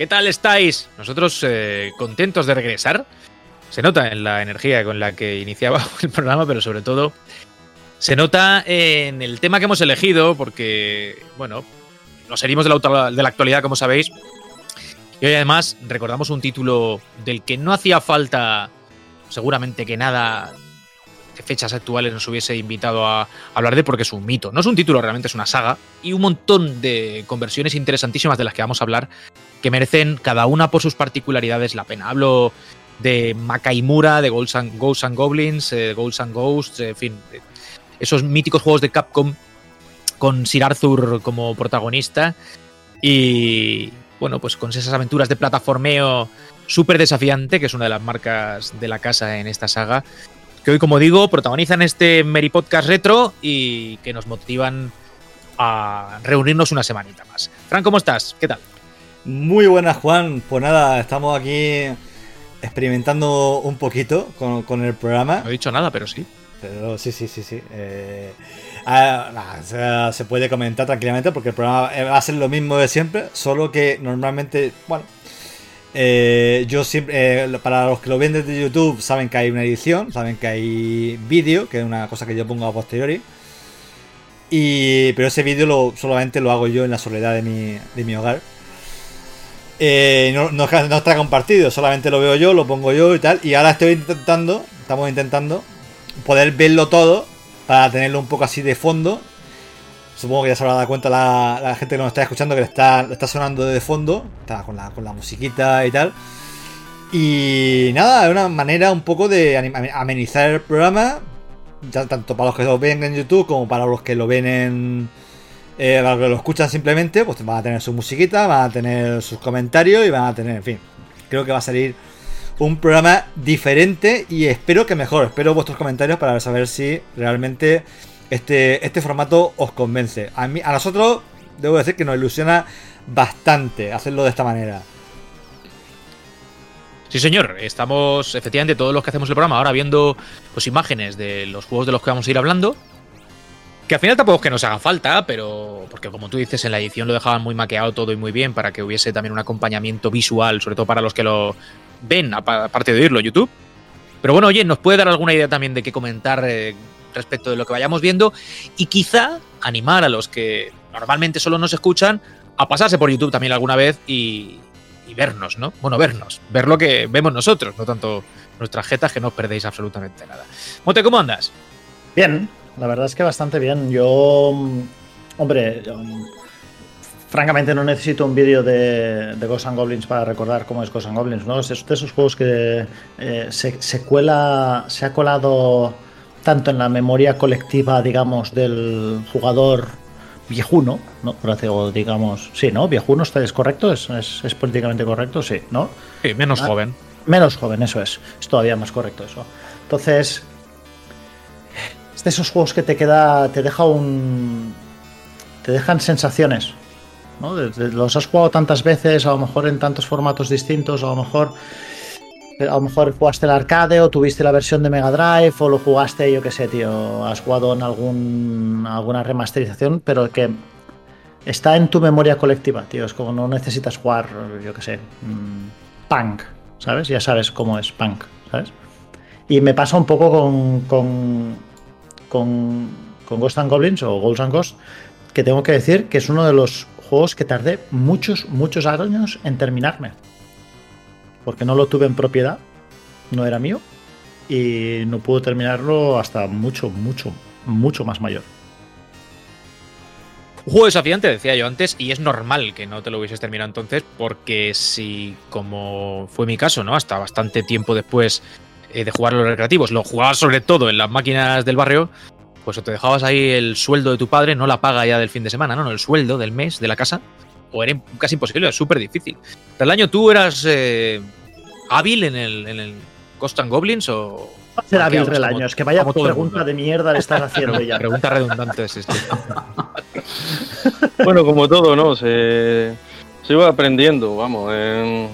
¿Qué tal estáis? Nosotros eh, contentos de regresar. Se nota en la energía con la que iniciaba el programa, pero sobre todo se nota en el tema que hemos elegido, porque, bueno, nos herimos de la, de la actualidad, como sabéis. Y hoy además recordamos un título del que no hacía falta, seguramente que nada de fechas actuales nos hubiese invitado a hablar de, porque es un mito. No es un título, realmente es una saga y un montón de conversiones interesantísimas de las que vamos a hablar que merecen cada una por sus particularidades la pena. Hablo de Makaimura, de Ghosts and, and Goblins, eh, Ghosts and Ghosts, en fin, esos míticos juegos de Capcom con Sir Arthur como protagonista y bueno, pues con esas aventuras de plataformeo súper desafiante, que es una de las marcas de la casa en esta saga, que hoy, como digo, protagonizan este Meri Podcast Retro y que nos motivan a reunirnos una semanita más. Fran, ¿cómo estás? ¿Qué tal? Muy buenas, Juan. Pues nada, estamos aquí experimentando un poquito con, el programa. No he dicho nada, pero sí. Pero sí, sí, sí, sí. Eh, ah, se puede comentar tranquilamente porque el programa va a ser lo mismo de siempre, solo que normalmente, bueno, eh, yo siempre, eh, para los que lo ven desde YouTube, saben que hay una edición, saben que hay vídeo, que es una cosa que yo pongo a posteriori. Y, pero ese vídeo lo, solamente lo hago yo en la soledad de mi, de mi hogar. Eh, no, no, está compartido, solamente lo veo yo, lo pongo yo y tal. Y ahora estoy intentando, estamos intentando poder verlo todo para tenerlo un poco así de fondo. Supongo que ya se habrá dado cuenta la, gente que nos está escuchando que está, está sonando de fondo, está con la, con la musiquita y tal. Y nada, es una manera un poco de amenizar el programa, tanto para los que lo ven en YouTube como para los que lo ven en, eh, los que lo escuchan simplemente, pues van a tener su musiquita, van a tener sus comentarios y van a tener, en fin, creo que va a salir un programa diferente y espero que mejor. Espero vuestros comentarios para saber si realmente este, este formato os convence. A, mí, a nosotros, debo decir que nos ilusiona bastante hacerlo de esta manera. Sí, señor. Estamos, efectivamente, todos los que hacemos el programa ahora viendo pues, imágenes de los juegos de los que vamos a ir hablando. Que al final tampoco es que nos haga falta, pero porque como tú dices, en la edición lo dejaban muy maqueado todo y muy bien para que hubiese también un acompañamiento visual, sobre todo para los que lo ven, aparte de oírlo YouTube. Pero bueno, oye, nos puede dar alguna idea también de qué comentar eh, respecto de lo que vayamos viendo y quizá animar a los que normalmente solo nos escuchan a pasarse por YouTube también alguna vez y, vernos, ¿no? Bueno, vernos, ver lo que vemos nosotros, no tanto nuestras jetas que no os perdéis absolutamente nada. Mote, ¿cómo andas? Bien, la verdad es que bastante bien. Yo, mm, hombre, mm, francamente no necesito un vídeo de, de Ghosts and Goblins para recordar cómo es Ghosts and Goblins, ¿no? Es de esos juegos que eh, se, cuela, se ha colado tanto en la memoria colectiva, digamos, del jugador viejuno, ¿no? Por hacer, digamos, sí, ¿no? Viejuno, ¿es correcto? ¿Es, es, políticamente correcto? Sí, ¿no? Sí, menos ah, joven. Menos joven, eso es. Es todavía más correcto eso. Entonces, es de esos juegos que te queda, te deja un... te dejan sensaciones, ¿no? Los has jugado tantas veces, a lo mejor en tantos formatos distintos, a lo mejor a lo mejor jugaste el arcade o tuviste la versión de Mega Drive o lo jugaste, yo qué sé, tío, has jugado en algún, alguna remasterización, pero que está en tu memoria colectiva, tío. Es como no necesitas jugar, yo qué sé, mm, punk, ¿sabes? Ya sabes cómo es punk, ¿sabes? Y me pasa un poco con, con con, Ghost and Goblins o Ghosts and Ghosts, que tengo que decir que es uno de los juegos que tardé muchos, muchos años en terminarme. Porque no lo tuve en propiedad, no era mío, y no pude terminarlo hasta mucho, mucho, mucho más mayor. Un juego desafiante, decía yo antes, y es normal que no te lo hubieses terminado entonces, porque si, como fue mi caso, ¿no? Hasta bastante tiempo después eh, de jugar los recreativos, lo jugabas sobre todo en las máquinas del barrio, pues o te dejabas ahí el sueldo de tu padre, no la paga ya del fin de semana, no, no el sueldo del mes de la casa, o era casi imposible, era súper difícil. ¿Tal año tú eras eh, hábil en el, en el Ghost and Goblins o...? Va a ser hábil relaños, que vaya pregunta de mierda le estás haciendo ya. Pregunta redundante es este. bueno, como todo, ¿no? Se, se iba aprendiendo, vamos. En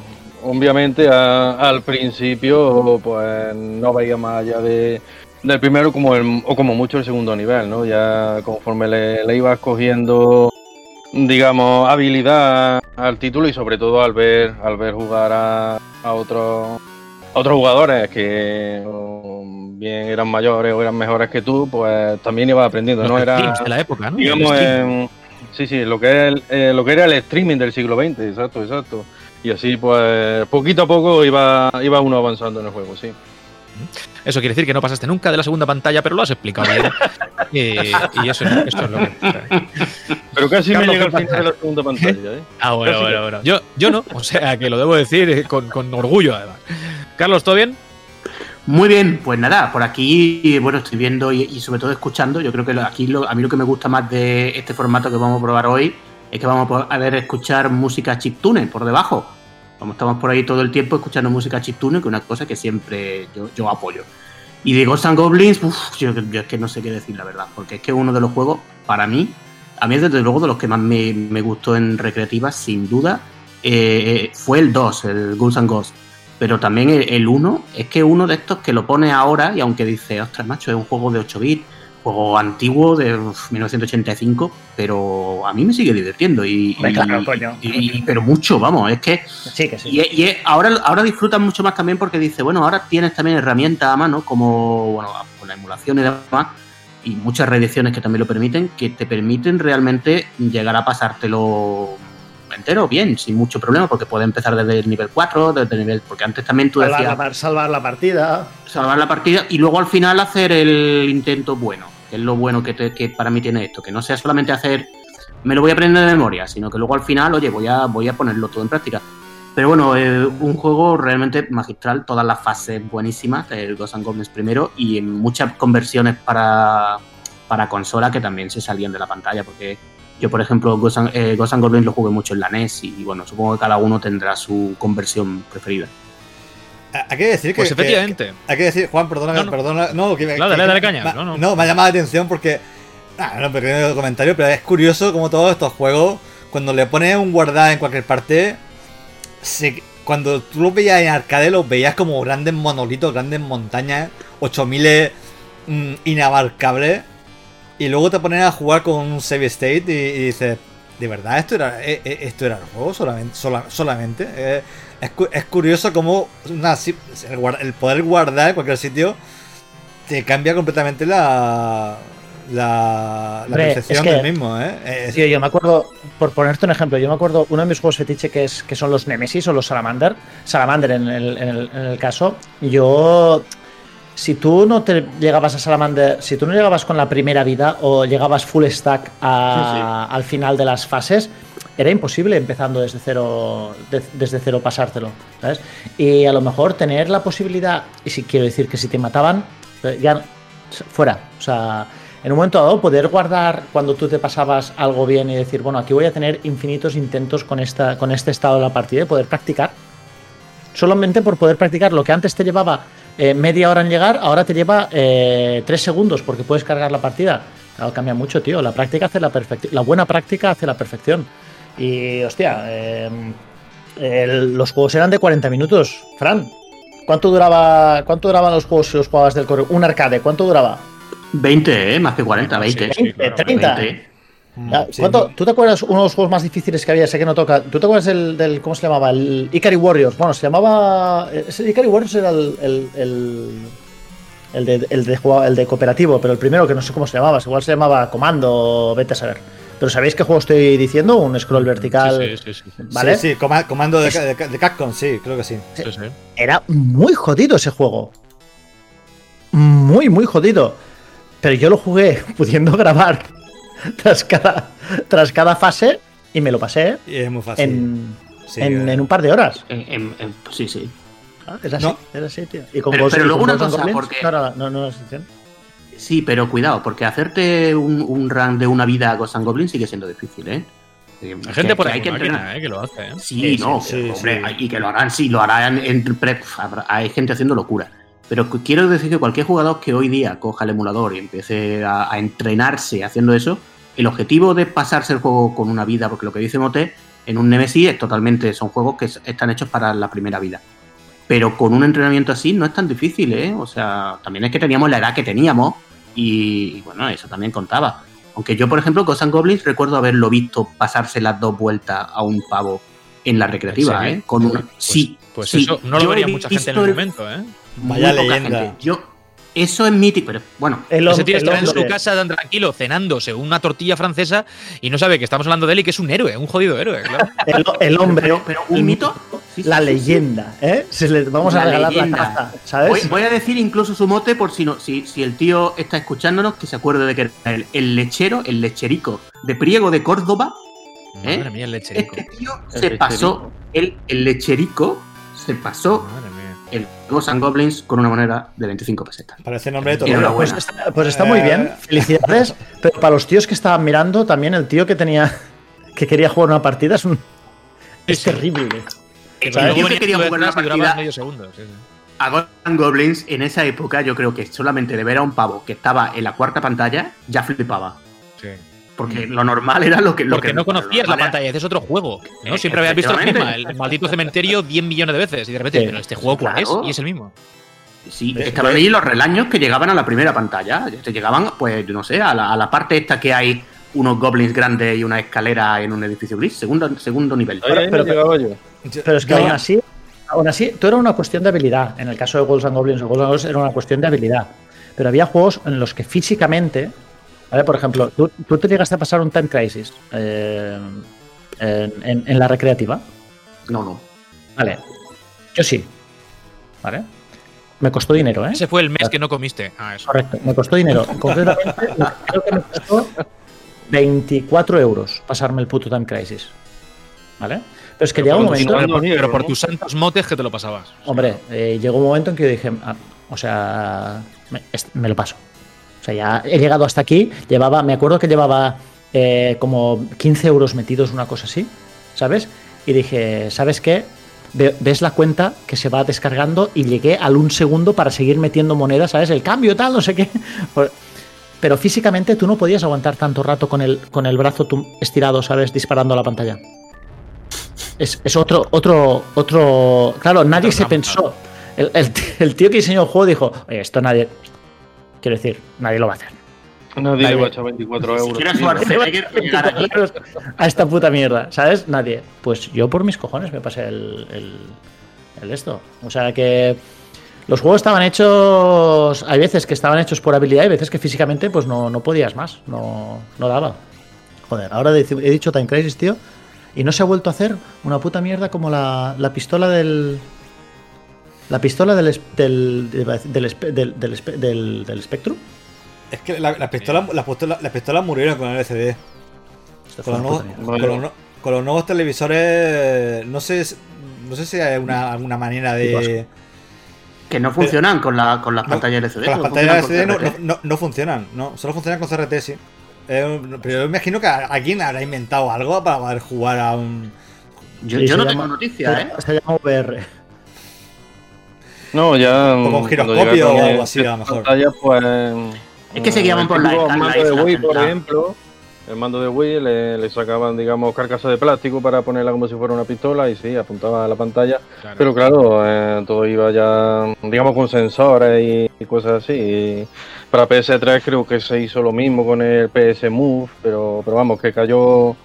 obviamente al principio pues no veía más allá de, del primero como el, o como mucho el segundo nivel, ¿no? Ya conforme le, ibas cogiendo, digamos, habilidad al título y sobre todo al ver al ver jugar a, a otros a otros jugadores que bien eran mayores o eran mejores que tú, pues también ibas aprendiendo, Los ¿no? Era de la época, ¿no? digamos sí, sí, lo que es el- eh, lo que era el streaming del siglo XX, exacto, exacto. Y así pues poquito a poco iba iba uno avanzando en el juego, sí. Eso quiere decir que no pasaste nunca de la segunda pantalla, pero lo has explicado bien. y, y eso, eso es lo que. Pero casi Carlos, me llega ¿qué al final de la segunda pantalla, ¿eh? Ah, bueno, Casi bueno, bueno. Yo, yo no, o sea que lo debo decir eh, con, con orgullo, además. Carlos, ¿todo bien? Muy bien, pues nada, por aquí, bueno, estoy viendo y, y sobre todo escuchando. Yo creo que lo- aquí lo- a mí lo que me gusta más de este formato que vamos a probar hoy es que vamos a poder escuchar música chiptune por debajo. Como estamos por ahí todo el tiempo escuchando música chiptune, que es una cosa que siempre yo, yo apoyo. Y de Ghosts Goblins, uf, yo, es que no sé qué decir la verdad, porque es que uno de los juegos, para mí, a mí es desde luego de los que más me, me gustó en recreativas, sin duda, eh, fue el 2, el Ghouls and Ghosts. Pero también el 1 es que uno de estos que lo pone ahora y aunque dice, ostras, macho, es un juego de 8 bits, juego antiguo de uf, 1985, pero a mí me sigue divirtiendo y, Hombre, y- claro, coño. y- pero mucho, vamos, es que Sí, que sí. y, ahora, ahora disfrutan mucho más también porque dice, bueno, ahora tienes también herramientas a mano como bueno, con la emulación y demás, y muchas reediciones que también lo permiten, que te permiten realmente llegar a pasártelo entero bien, sin mucho problema, porque puedes empezar desde el nivel 4, desde el nivel. Porque antes también tú salvar, decías la, salvar la partida. salvar la partida y luego al final hacer el intento bueno, que es lo bueno que, que para mí tiene esto, que no sea solamente hacer, me lo voy a aprender de memoria, sino que luego al final, oye, voy a, voy a ponerlo todo en práctica. Pero bueno, eh, un juego realmente magistral, todas las fases buenísimas, el Ghosts and Goblins primero, y muchas conversiones para, para consola que también se salían de la pantalla, porque yo, por ejemplo, Ghosts and, eh, Ghosts and Goblins lo jugué mucho en la NES, y bueno, supongo que cada uno tendrá su conversión preferida. Hay que decir que. Pues que- efectivamente. hay que decir, Juan, perdona, No, no. perdona. No, que, Dale, que- dale, dale caña, ma- no, no. me ha llamado la atención porque. Ah, no, pequeño comentario, pero es curioso como todos estos juegos, cuando le pones un guardar en cualquier parte, se- cuando tú los veías en arcade, los veías como grandes monolitos, grandes montañas, 8000 mm, inabarcables, y luego te pones a jugar con un save state y, y dices, ¿de verdad esto era, eh, eh, esto era el juego solamente? sola- solamente? Eh, es, es curioso como una el, poder guardar en cualquier sitio te cambia completamente la, la, la percepción es que- del mismo, ¿eh? Es- Tío, yo me acuerdo, por ponerte un ejemplo, yo me acuerdo uno de mis juegos fetiche que, es, que son los Nemesis o los Salamander. Salamander en el, en el, en el caso. Yo, si tú no te llegabas a Salamander, si tú no llegabas con la primera vida o llegabas full stack a- al final de las fases, era imposible empezando desde cero, de- desde cero pasártelo, ¿sabes? Y a lo mejor tener la posibilidad, y si quiero decir que si te mataban, eh, ya fuera, o sea, en un momento dado poder guardar cuando tú te pasabas algo bien y decir, bueno, aquí voy a tener infinitos intentos con, esta, con este estado de la partida y poder practicar. Solamente por poder practicar lo que antes te llevaba eh, media hora en llegar, ahora te lleva eh, tres segundos porque puedes cargar la partida. Claro, cambia mucho, tío. La práctica hace la perfección. La buena práctica hace la perfección. Y, hostia, eh, el- los juegos eran de 40 minutos. Fran, ¿cuánto duraba cuánto duraban los juegos si los jugabas del correo? Un arcade, ¿cuánto duraba? 20, ¿eh? Más que 40, 20. Sí, sí, claro, 30. 20. Mm, sí. ¿cuánto- ¿Tú te acuerdas uno de los juegos más difíciles que había? Sé que no toca. ¿Tú te acuerdas del, del- ¿cómo se llamaba? El Ikari Warriors. Bueno, se llamaba. Ese Ikari Warriors era el. el, el, el de, el, de, jugaba- el de cooperativo, pero el primero que no sé cómo se llamaba. Igual se llamaba Comando, vete a saber. Pero ¿sabéis qué juego estoy diciendo? Un scroll vertical. Sí, sí, sí, sí. ¿Vale? Sí, sí, coma- comando de, de, de Capcom, sí, creo que sí. Sí, sí. Era muy jodido ese juego. Muy, muy jodido. Pero yo lo jugué pudiendo grabar tras cada, tras cada fase y me lo pasé Y es muy fácil. en, Sí, en, eh. en un par de horas. En- en- en- sí, sí. Ah, Es así, No. es así, tío. Y con Pero- Ghost- pero y luego con una cosa, Goblins porque- No, era- no, no era excepción. Sí, pero cuidado, porque hacerte un, un run de una vida a Ghosts and Goblins sigue siendo difícil, ¿eh? Eh, Hay que- gente por que ahí hay que entrenar. eh, que lo hace. ¿eh? Sí, Sí, no, sí, sí, hombre, sí. y que lo harán, sí, lo harán en pre- habrá- hay gente haciendo locura. Pero quiero decir que cualquier jugador que hoy día coja el emulador y empiece a, a entrenarse haciendo eso, el objetivo de pasarse el juego con una vida, porque lo que dice Mote, en un Nemesis es totalmente, son juegos que es- están hechos para la primera vida. Pero con un entrenamiento así no es tan difícil, ¿eh? O sea, también es que teníamos la edad que teníamos y, y bueno, eso también contaba. Aunque yo, por ejemplo, Ghosts and Goblins recuerdo haberlo visto pasarse las dos vueltas a un pavo en la recreativa? ¿eh? Con una... Pues- sí. Pues sí. eso no lo Yo vería mucha gente en el momento, ¿eh? muy Vaya poca leyenda. gente. Yo, eso es mítico, pero bueno, El, Ese tío el está en su casa tan tranquilo, cenándose una tortilla francesa y no sabe que estamos hablando de él y que es un héroe, un jodido héroe, claro. el, el hombre, Pero- pero un el mito. Sí, sí, la sí, sí. leyenda, ¿eh? Se le, vamos a La regalar leyenda. la caza, ¿sabes? Voy, voy a decir incluso su mote por si no, si, si el tío está escuchándonos, que se acuerde de que era el, el lechero, el lecherico de Priego de Córdoba. ¿Eh? Madre mía, el lecherico. Este tío El se pasó, el, el lecherico se pasó Madre. El Ghosts and Goblins con una moneda de 25 pesetas. Parece nombre de todo. Pues está, pues está muy bien, felicidades. Pero para los tíos que estaban mirando, también el tío que tenía que quería jugar una partida es un es terrible. ¿sabes? luego Yo que quería jugar una partida-. A Ghosts and Goblins en esa época yo creo que solamente de ver a un pavo que estaba en la cuarta pantalla ya flipaba. Sí. Porque lo normal era lo que... Lo Porque que no conocías la era- pantalla, ese es otro juego. ¿no? Eh, Siempre habías visto misma, efectivamente. el maldito cementerio 10 millones de veces. Y de repente, Sí. pero este juego cuál Claro. es? Y es el mismo. Sí, estaban de- ahí los relaños que llegaban a la primera pantalla. Te llegaban, pues, no sé, a la, a la parte esta que hay unos goblins grandes y una escalera en un edificio gris, segundo, segundo nivel. Pero- yo. Yo- Pero es que aún así, aún así, todo era una cuestión de habilidad. En el caso de Ghosts and Goblins o Ghosts and Goblins era una cuestión de habilidad. Pero había juegos en los que físicamente, ¿vale? por ejemplo, tú, tú te llegaste a pasar un Time Crisis eh, en, en- en la recreativa. No, no. Vale, yo sí. ¿Vale? Me costó dinero, ¿eh? Ese fue el mes que no comiste. Ah, eso. Correcto, me costó dinero. Concretamente, creo que me costó 24 euros pasarme el puto Time Crisis. ¿Vale? Pero es que llega un momento. Pero- pero, pero por ¿no? tus santos motes que te lo pasabas. Hombre, eh, llegó un momento en que yo dije, ah, o sea, me lo paso. O sea, ya he llegado hasta aquí. Llevaba, me acuerdo que llevaba eh, como 15 euros metidos, una cosa así, ¿sabes? Y dije, ¿sabes qué? Ve- Ves la cuenta que se va descargando y llegué al un segundo para seguir metiendo monedas, ¿sabes? El cambio, tal, no sé qué. Pero físicamente tú no podías aguantar tanto rato con el, con el brazo estirado, ¿sabes? Disparando a la pantalla. Es, es otro, otro, otro. Claro, nadie se pensó. El, el el tío que diseñó el juego dijo: Oye, esto nadie. Quiero decir, nadie lo va a hacer. Nadie Nadie. le va a echar 24 euros. llegar aquí. a esta puta mierda, ¿sabes? Nadie. Pues yo por mis cojones me pasé el, el, el esto. O sea que los juegos estaban hechos. Hay veces que estaban hechos por habilidad y veces que físicamente pues no, no podías más. No, no daba. Joder, ahora he dicho- he dicho Time Crisis, tío. Y no se ha vuelto a hacer una puta mierda como la, la pistola del. La pistola del, del, del, del, del, del, espe- del- del Spectrum. Es que la, la pistola, las pistolas, las pistolas murieron con el LCD. Con los, nuevos, con, los, no- con los nuevos televisores, no sé, si- no sé si hay una, alguna manera de. Que no funcionan con, la, con las No, pantallas LCD. Con las pantallas LCD no, no, no- no funcionan, no, solo funcionan con CRT, sí. Eh, pero yo imagino que alguien habrá inventado algo para poder jugar a un. Yo, Sí, yo se no llama- tengo noticia, ¿eh? Se llama VR. No, ya. O con giroscopio o algo así, a lo mejor. pantallas, pues. Es que se guiaban por la mando de Wii, por ejemplo. El mando de Wii le, le sacaban, digamos, carcasa de plástico para ponerla como si fuera una pistola y sí, apuntaba a la pantalla. Claro. Pero claro, eh, todo iba ya, digamos, con sensores y, y cosas así. Y para PS3 creo que se hizo lo mismo con el PS Move, pero, pero vamos, que cayó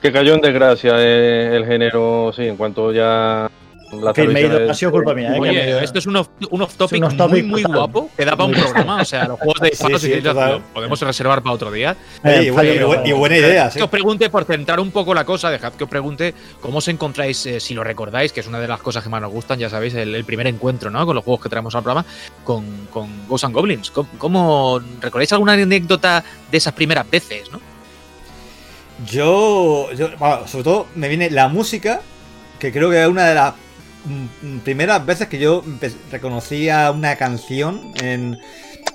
que cayó en desgracia eh, el género, sí, en cuanto ya la Que me he ido, ha sido culpa mía, ¿eh? que me he Oye, esto es un off, un off topic, Es un off topic muy, muy guapo que da para un programa. O sea, los juegos de Sí, disparos sí, y ciencias total. lo podemos reservar para otro día. Eh, y mío, bu- fallo y mío. buena idea, sí. Que os pregunte, por centrar un poco la cosa, dejad que os pregunte cómo os encontráis, eh, si lo recordáis, que es una de las cosas que más nos gustan, ya sabéis, el, el primer encuentro, ¿no? Con los juegos que traemos al programa, con, con Ghosts and Goblins. ¿Cómo, cómo- recordáis alguna anécdota de esas primeras veces, no? Yo, yo bueno, sobre todo me viene la música, que creo que es una de las primeras veces que yo reconocía una canción en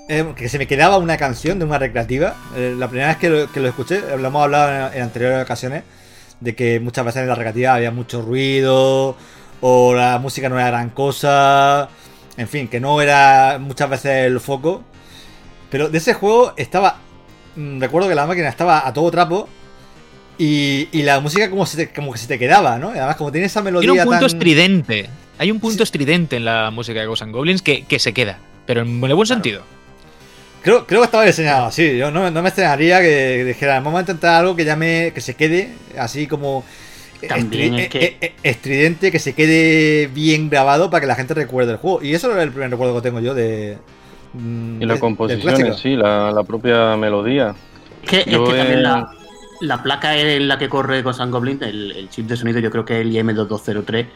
eh, que se me quedaba una canción de una recreativa. Eh, la primera vez que lo, que lo escuché, eh, lo hemos hablado en, en anteriores ocasiones, de que muchas veces en la recreativa había mucho ruido, o la música no era gran cosa, en fin, que no era muchas veces el foco. Pero de ese juego estaba. mm, Recuerdo que la máquina estaba a todo trapo. Y, y la música como, se te- como que se te quedaba, ¿no? Y además, como tiene esa melodía. Tiene un punto tan... estridente. Hay un punto estridente en la música de Ghosts and Goblins que, que se queda, pero en el buen sentido. creo, creo que estaba diseñado así. Yo no, no me extrañaría que dijera, vamos a intentar algo que llame, que se quede así como También estri- es que- eh, eh, estridente, que se quede bien grabado para que la gente recuerde el juego. Y eso es el primer recuerdo que tengo yo de. mm, Y la composición sí, la, la propia melodía. Que, es Yo que también he- la, la placa en la que corre con San Goblin, el, el chip de sonido, yo creo que es el IM2203,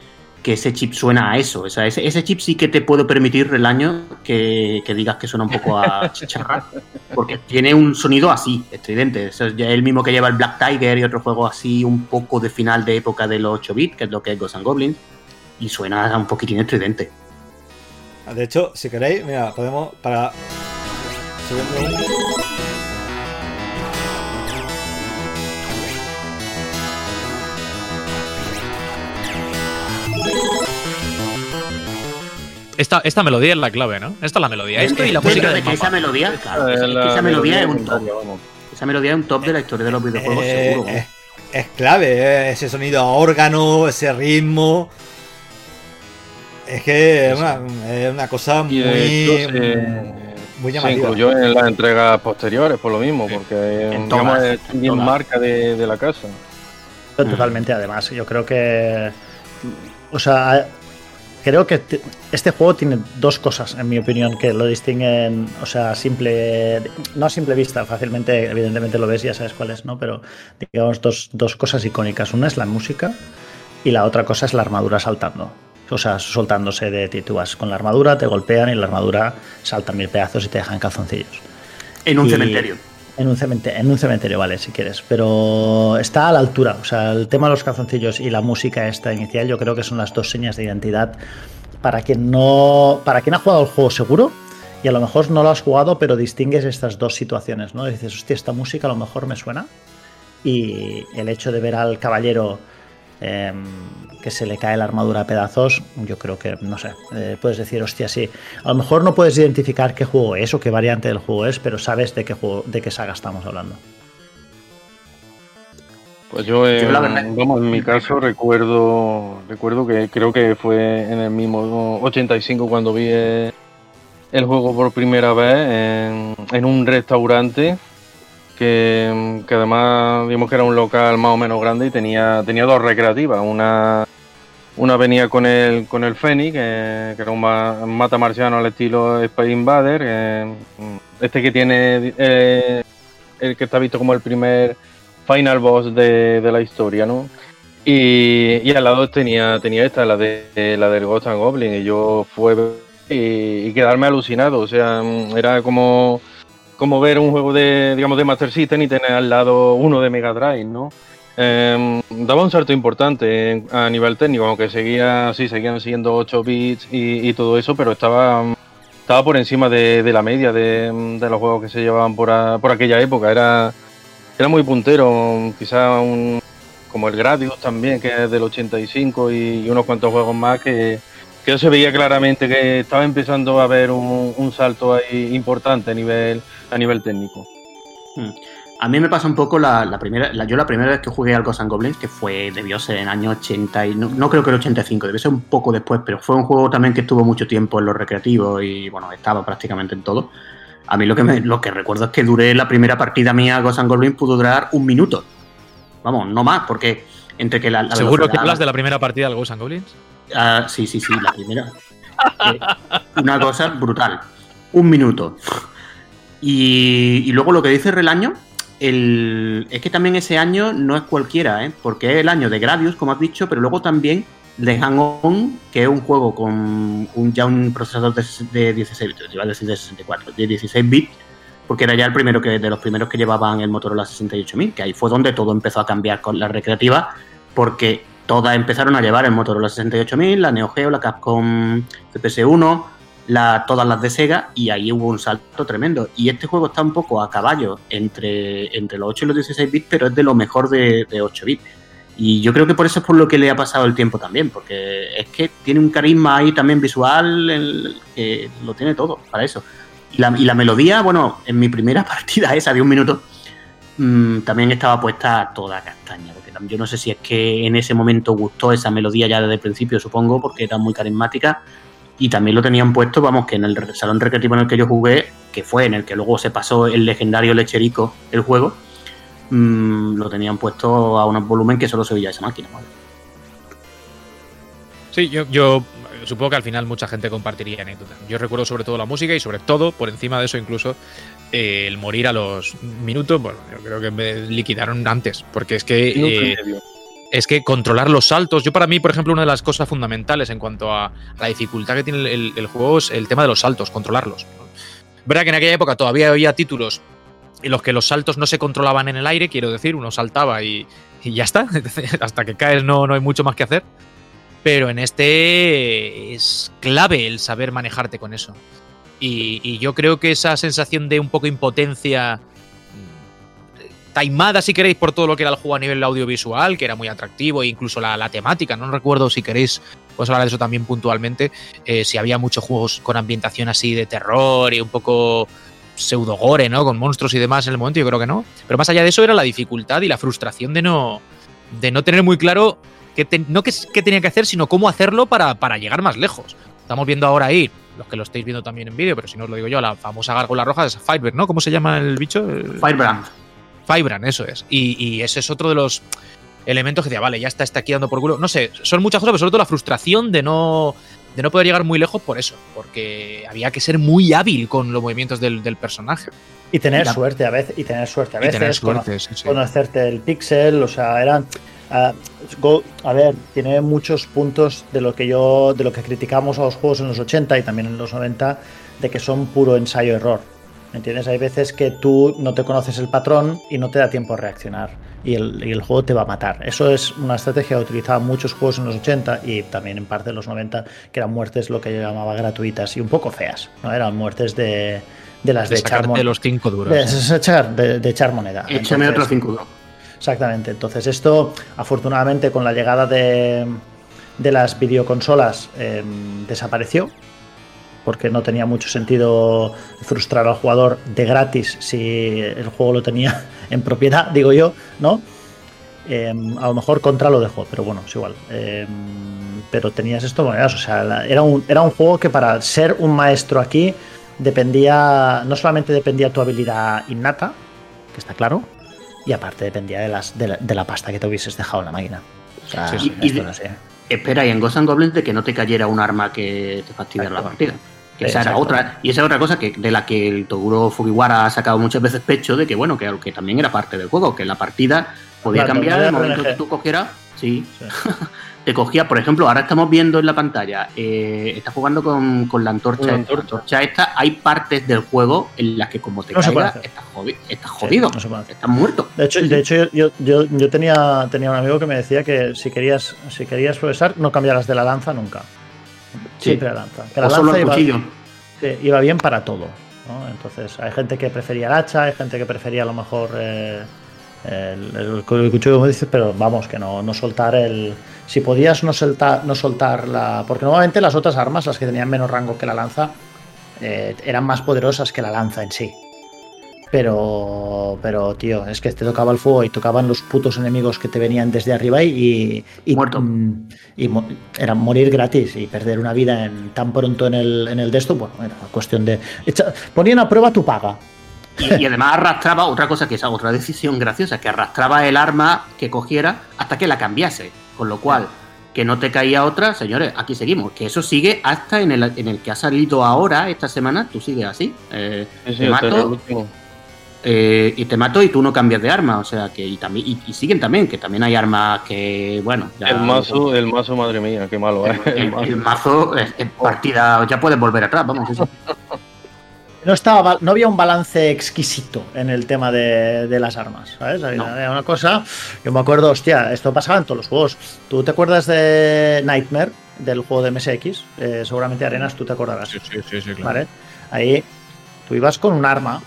que ese chip suena a eso. O sea, ese, ese chip sí que te puedo permitir el año que, que digas que suena un poco a chicharra, porque tiene un sonido así, estridente. Eso es el mismo que lleva el Black Tiger y otro juego así, un poco de final de época de los 8 bits, que es lo que es Ghosts and Goblins, y suena un poquitín estridente. De hecho, si queréis, mira, podemos para. Esta, esta melodía es la clave, ¿no? Esta es la melodía. Esto y la música de del que esa melodía, claro, Eh, esa, melodía es un top. Esa melodía es un top de la historia de los videojuegos, Eh, seguro. es, es clave, eh, ese sonido a órgano, ese ritmo. Es que es una, es una cosa muy, Y de hecho se, muy se llamativa. incluyó en las entregas posteriores, por lo mismo, porque En digamos, es en bien marca de, de la casa. Totalmente, además. Yo creo que. O sea, creo que te- este juego tiene dos cosas, en mi opinión, que lo distinguen. O sea, simple. No a simple vista, fácilmente, evidentemente lo ves, ya sabes cuál es, ¿no? Pero digamos dos, dos cosas icónicas. Una es la música y la otra cosa es la armadura saltando. O sea, soltándose de ti. Tú vas con la armadura, te golpean y la armadura salta mil pedazos y te dejan calzoncillos. En un y- cementerio. En un, cementerio, vale, si quieres. Pero está a la altura. O sea, el tema de los calzoncillos y la música esta inicial, yo creo que son las dos señas de identidad para quien no. Para quien ha jugado el juego seguro. Y a lo mejor no lo has jugado, pero distingues estas dos situaciones, ¿no? Dices, hostia, esta música a lo mejor me suena. Y el hecho de ver al caballero em, que se le cae la armadura a pedazos, yo creo que, no sé, eh, puedes decir, hostia, sí. A lo mejor no puedes identificar qué juego es o qué variante del juego es, pero sabes de qué juego, de qué saga estamos hablando. Pues yo, verdad- vamos, en mi caso recuerdo recuerdo que creo que fue en el mismo 85 cuando vi el, el juego por primera vez en, en un restaurante que, además vimos que era un local más o menos grande y tenía tenía dos recreativas una una venía con el con el Fenix que, que era un, ma- un mata marciano al estilo Space Invader eh, este que tiene eh, el que está visto como el primer final boss de, de la historia, ¿no? Y, y al lado tenía, tenía esta, la de la del Ghost and Goblin, y yo fue y, y quedarme alucinado, o sea, mm, era como, como ver un juego de, digamos, de Master System y tener al lado uno de Mega Drive, ¿no? Em, daba un salto importante a nivel técnico, aunque seguía, sí, seguían siendo 8 bits y, y todo eso, pero estaba, estaba por encima de, de la media de, los juegos que se llevaban por, por aquella época. Era, era muy puntero, quizá un, como el Gradius también, que es del 85 y, y unos cuantos juegos más que, que se veía claramente que estaba empezando a haber un, un salto ahí importante a nivel, a nivel técnico. A mí me pasa un poco la, la primera, la- yo la primera vez que jugué al Ghosts and Goblins, que fue, debió ser en el año 80, y no, no creo que el 85, debe ser un poco después, pero fue un juego también que estuvo mucho tiempo en los recreativos y bueno, estaba prácticamente en todo. A mí lo que, me- lo que recuerdo es que duré la primera partida mía a Ghosts and Goblins pudo durar un minuto. Vamos, no más, porque entre que la, la ¿Seguro que hablas de la primera partida del Ghosts and Goblins? Ah, sí, sí, sí, la primera. Eh, una cosa brutal. Un minuto. Y, y luego lo que dice Relaño, el, es que también ese año no es cualquiera, ¿eh? porque es el año de Gradius, como has dicho, pero luego también de Hang-On, que es un juego con un, ya un procesador de, de 16 bits, iba a decir de 64, de 16 bits, porque era ya el primero que de los primeros que llevaban el Motorola 68000, que ahí fue donde todo empezó a cambiar con la recreativa, porque todas empezaron a llevar el Motorola 68000, la Neo Geo, la Capcom CPS-1, la, todas las de Sega, y ahí hubo un salto tremendo. Y este juego está un poco a caballo entre, entre los 8 y los 16 bits, pero es de lo mejor de, de 8 bits. Y yo creo que por eso es por lo que le ha pasado el tiempo también, porque es que tiene un carisma ahí también visual que lo tiene todo para eso. Y la, melodía, bueno, en mi primera partida esa de un minuto, mm, también estaba puesta toda castaña, yo no sé si es que en ese momento gustó esa melodía ya desde el principio, supongo, porque era muy carismática, y también lo tenían puesto, vamos, que en el salón recreativo en el que yo jugué que fue en el que luego se pasó el legendario Lecherico, el juego, mm, lo tenían puesto a un volumen que solo se veía esa máquina. ¿vale? Sí, yo, yo supongo que al final mucha gente compartiría anécdotas. Yo recuerdo sobre todo la música y sobre todo, por encima de eso incluso, eh, el morir a los minutos, bueno, yo creo que me liquidaron antes, porque es que... eh, es que controlar los saltos. Yo, para mí, por ejemplo, una de las cosas fundamentales en cuanto a la dificultad que tiene el, el- el juego es el tema de los saltos, controlarlos. Verdad que en aquella época todavía había títulos en los que los saltos no se controlaban en el aire, quiero decir, uno saltaba y, y ya está. Hasta que caes no, no hay mucho más que hacer. Pero en este es clave el saber manejarte con eso. Y, yo creo que esa sensación de un poco impotencia mm, taimada, si queréis, por todo lo que era el juego a nivel audiovisual, que era muy atractivo, e incluso la, la temática. No recuerdo si queréis, pues hablar de eso también puntualmente. eh, si había muchos juegos con ambientación así de terror y un poco pseudo-gore, ¿no? Con monstruos y demás en el momento, yo creo que no. Pero más allá de eso era la dificultad y la frustración de no, de no tener muy claro qué te- no qué tenía que hacer, sino cómo hacerlo para, para llegar más lejos. Estamos viendo ahora ahí, los que lo estáis viendo también en vídeo, pero si no os lo digo yo, la famosa gárgola roja de Firebird, ¿no? ¿Cómo se llama el bicho? El- Firebrand. Firebrand, eso es. Y, y ese es otro de los elementos que decía, vale, ya está, está aquí dando por culo. No sé, son muchas cosas, pero sobre todo la frustración de no, de no poder llegar muy lejos por eso. Porque había que ser muy hábil con los movimientos del, del personaje. Y tener La- suerte a veces, y tener suerte a Y veces, tener cono- suerte, sí, sí. conocerte el pixel, o sea, eran ah, Go- a ver, tiene muchos puntos de lo que yo, de lo que criticamos a los juegos en los 80 y también en los 90, de que son puro ensayo error. ¿Me entiendes? Hay veces que tú no te conoces el patrón y no te da tiempo a reaccionar. Y el, y el juego te va a matar. Eso es una estrategia que utilizaban muchos juegos en los 80 y también en parte en los 90, que eran muertes lo que yo llamaba gratuitas y un poco feas. ¿no? Eran muertes de, de las de, De echar sacarte mon- los cinco duros. de, ¿eh? de echar, de- de echar moneda. Échame Entonces- otro 5 Exactamente. Entonces, esto, afortunadamente, con la llegada de, de las videoconsolas, eh, desapareció. Porque no tenía mucho sentido frustrar al jugador de gratis si el juego lo tenía en propiedad, digo yo, ¿no? Eh, a lo mejor contra lo dejó, pero bueno, es igual. Eh, pero tenías esto monedas, o sea, era un, era un juego que para ser un maestro aquí dependía, no solamente dependía tu habilidad innata, que está claro, y aparte dependía de, las, de, la, de la pasta que te hubieses dejado en la máquina. O sea, Sí, sí. esto Y de- no sé. Espera, y en Ghost and Goblins de que no te cayera un arma que te fastidiara la partida. Que esa era otra. Y esa es otra cosa que, de la que el Toguro Fujiwara ha sacado muchas veces pecho, de que bueno, que, que también era parte del juego, que la partida podía Claro, cambiar en el momento RNG. que tú cogieras. Sí. Sí. te cogía, por ejemplo, ahora estamos viendo en la pantalla, eh, estás jugando con, con la antorcha. Esta. Antorcha. esta, hay partes del juego en las que como te No caiga, estás, jodi- estás jodido. no hacer. estás muerto. De hecho, de hecho yo, yo, yo tenía, tenía un amigo que me decía que si querías, si querías progresar, no cambiaras de la lanza nunca. Siempre la lanza. Que la o solo lanza el iba, cuchillo. sí, iba bien para todo. ¿no? Entonces, hay gente que prefería el hacha, hay gente que prefería a lo mejor eh, el, el- el cuchillo, como dices, pero vamos, que no, no soltar el. Si podías no soltar, no soltar la. Porque normalmente las otras armas, las que tenían menos rango que la lanza, eh, eran más poderosas que la lanza en sí. Pero, pero, tío, es que te tocaba el fuego y tocaban los putos enemigos que te venían desde arriba y, y, Muerto. mm, y mo- era morir gratis y perder una vida en, tan pronto en el, en el de esto, bueno, era cuestión de. echa- ponían a prueba tu paga. Y, y además arrastraba otra cosa que es otra decisión graciosa, que arrastraba el arma que cogiera hasta que la cambiase. Con lo cual, que no te caía otra, señores, aquí seguimos. Que eso sigue hasta en el, en el que ha salido ahora, esta semana, tú sigues así. Eh, Sí, sí, te mato, eh, y te mato y tú no cambias de arma. O sea, que y, también, y, y siguen también, que también hay armas que, bueno. ya- El mazo, el mazo, madre mía, qué malo, ¿eh? el, El mazo. el mazo es, es partida, ya puedes volver atrás, vamos. sí. No, estaba, no había un balance exquisito en el tema de, de las armas, ¿sabes? Había, No. una cosa, yo me acuerdo, hostia, esto pasaba en todos los juegos. ¿Tú te acuerdas de Nightmare, del juego de MSX? Eh, seguramente Arenas, tú te acordarás. Sí, sí, sí, sí, claro. ¿Vale? Ahí tú ibas con un arma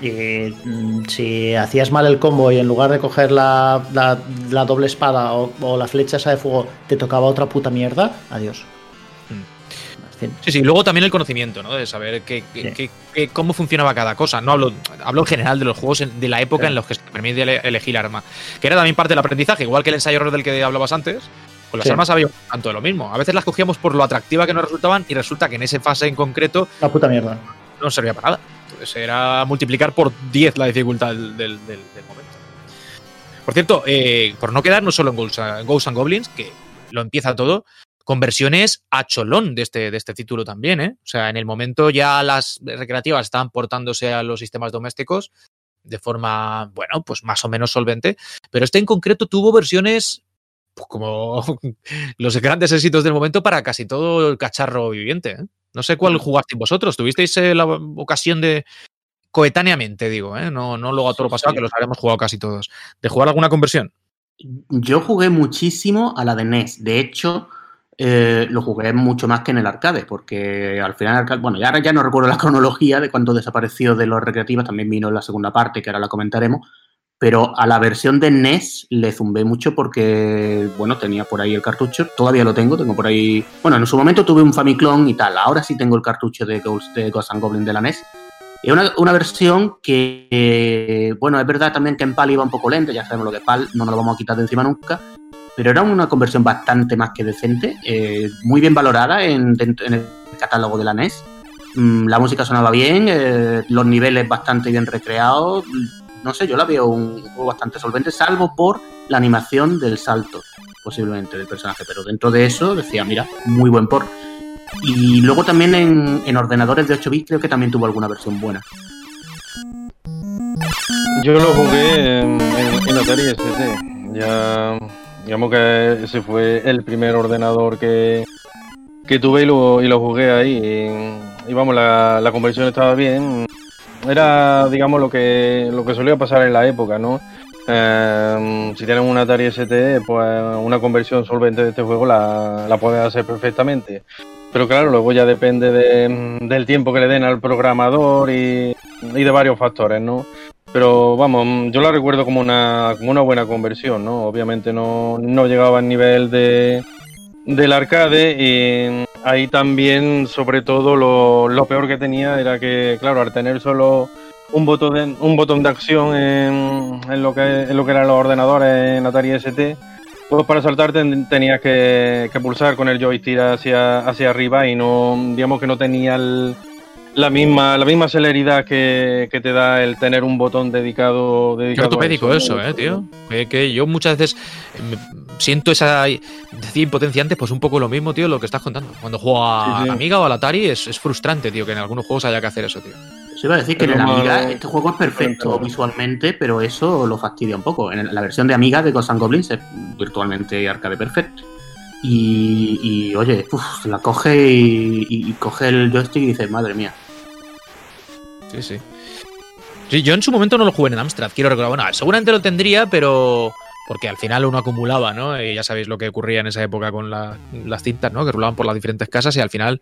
y mm, si hacías mal el combo y en lugar de coger la, la- la doble espada o, o la flecha esa de fuego te tocaba otra puta mierda, adiós. Fin. Sí, sí, luego también el conocimiento, ¿no? De saber qué, qué- Sí. qué- cómo funcionaba cada cosa. No hablo, hablo en general de los juegos en- de la época Sí. en los que se te permite ele- elegir arma. Que era también parte del aprendizaje, igual que el ensayo error del que hablabas antes. Con las Sí. armas había un tanto de lo mismo. A veces las cogíamos por lo atractiva que nos resultaban y resulta que en esa fase en concreto Una puta mierda. no servía para nada. Pues era multiplicar por 10 la dificultad del, del- del- del momento. Por cierto, eh, por no quedarnos solo en Ghosts and Goblins, que lo empieza todo, con versiones a cholón de este, de este título también, ¿eh? O sea, en el momento ya las recreativas estaban portándose a los sistemas domésticos de forma, bueno, pues más o menos solvente, pero este en concreto tuvo versiones pues, como los grandes éxitos del momento para casi todo el cacharro viviente. ¿eh? No sé cuál jugasteis vosotros. ¿Tuvisteis eh, la ocasión de coetáneamente, digo, ¿eh? no, no luego a todo lo pasado, que los habremos jugado casi todos, de jugar alguna conversión? Yo jugué muchísimo a la de NES. De hecho, eh, lo jugué mucho más que en el arcade, porque al final, bueno, ya, ahora ya no recuerdo la cronología de cuando desapareció de los recreativas, también vino la segunda parte, que ahora la comentaremos, pero a la versión de NES le zumbé mucho porque, bueno, tenía por ahí el cartucho, todavía lo tengo, tengo por ahí, bueno, en su momento tuve un Famiclone y tal, ahora sí tengo el cartucho de Ghost, and Goblin de la NES. Es una, una versión que, eh, bueno, es verdad también que en PAL iba un poco lenta, ya sabemos lo que es PAL, no nos lo vamos a quitar de encima nunca, pero era una conversión bastante más que decente, eh, muy bien valorada en, el catálogo de la NES. Mm, la música sonaba bien, eh, los niveles bastante bien recreados. mm, No sé, yo la veo un juego bastante solvente, salvo por la animación del salto, posiblemente, del personaje. Pero dentro de eso decía, mira, muy buen por. Y luego también en, en ordenadores de 8 bits creo que también tuvo alguna versión buena. Yo lo jugué en, en- en Atari ST. Ya, digamos que ese fue el primer ordenador que, que tuve y lo, y lo jugué ahí. Y, vamos, la, la conversión estaba bien. Era, digamos, lo que, lo que solía pasar en la época, ¿no? Eh, si tienes un Atari ST, pues una conversión solvente de este juego la, la puedes hacer perfectamente. Pero claro, luego ya depende de- del tiempo que le den al programador y, y de varios factores, ¿no? Pero vamos, yo la recuerdo como una, como una buena conversión, ¿no? Obviamente no, no llegaba al nivel de, del arcade y ahí también, sobre todo, lo, lo peor que tenía era que, claro, al tener solo un botón de, un botón de acción en, en lo que, en lo que eran los ordenadores en Atari ST, pues para saltar ten- tenías que, que pulsar con el joystick hacia, hacia arriba y no, digamos que no tenía el- la misma, la misma celeridad que, que te da el tener un botón dedicado, Qué dedicado a ortopédico eso, eh, tío. Que, que yo muchas veces me- siento esa decía impotencia antes, pues un poco lo mismo, tío, lo que estás contando. Cuando juego a Sí, sí. Amiga o al Atari es, es frustrante, tío, que en algunos juegos haya que hacer eso, tío. Se iba a decir que en no- Amiga este juego es perfecto Pero- visualmente, pero eso lo fastidia un poco. En la versión de Amiga de Ghosts and Goblins es virtualmente arcade perfecto. Y, y, oye, uf, la coge y, y- y coge el joystick y dice, madre mía. Sí, sí. Sí, yo en su momento no lo jugué en Amstrad, quiero recordar. Bueno, seguramente lo tendría, pero. Porque al final uno acumulaba, ¿no? Y ya sabéis lo que ocurría en esa época con la- las cintas, ¿no? Que rulaban por las diferentes casas y al final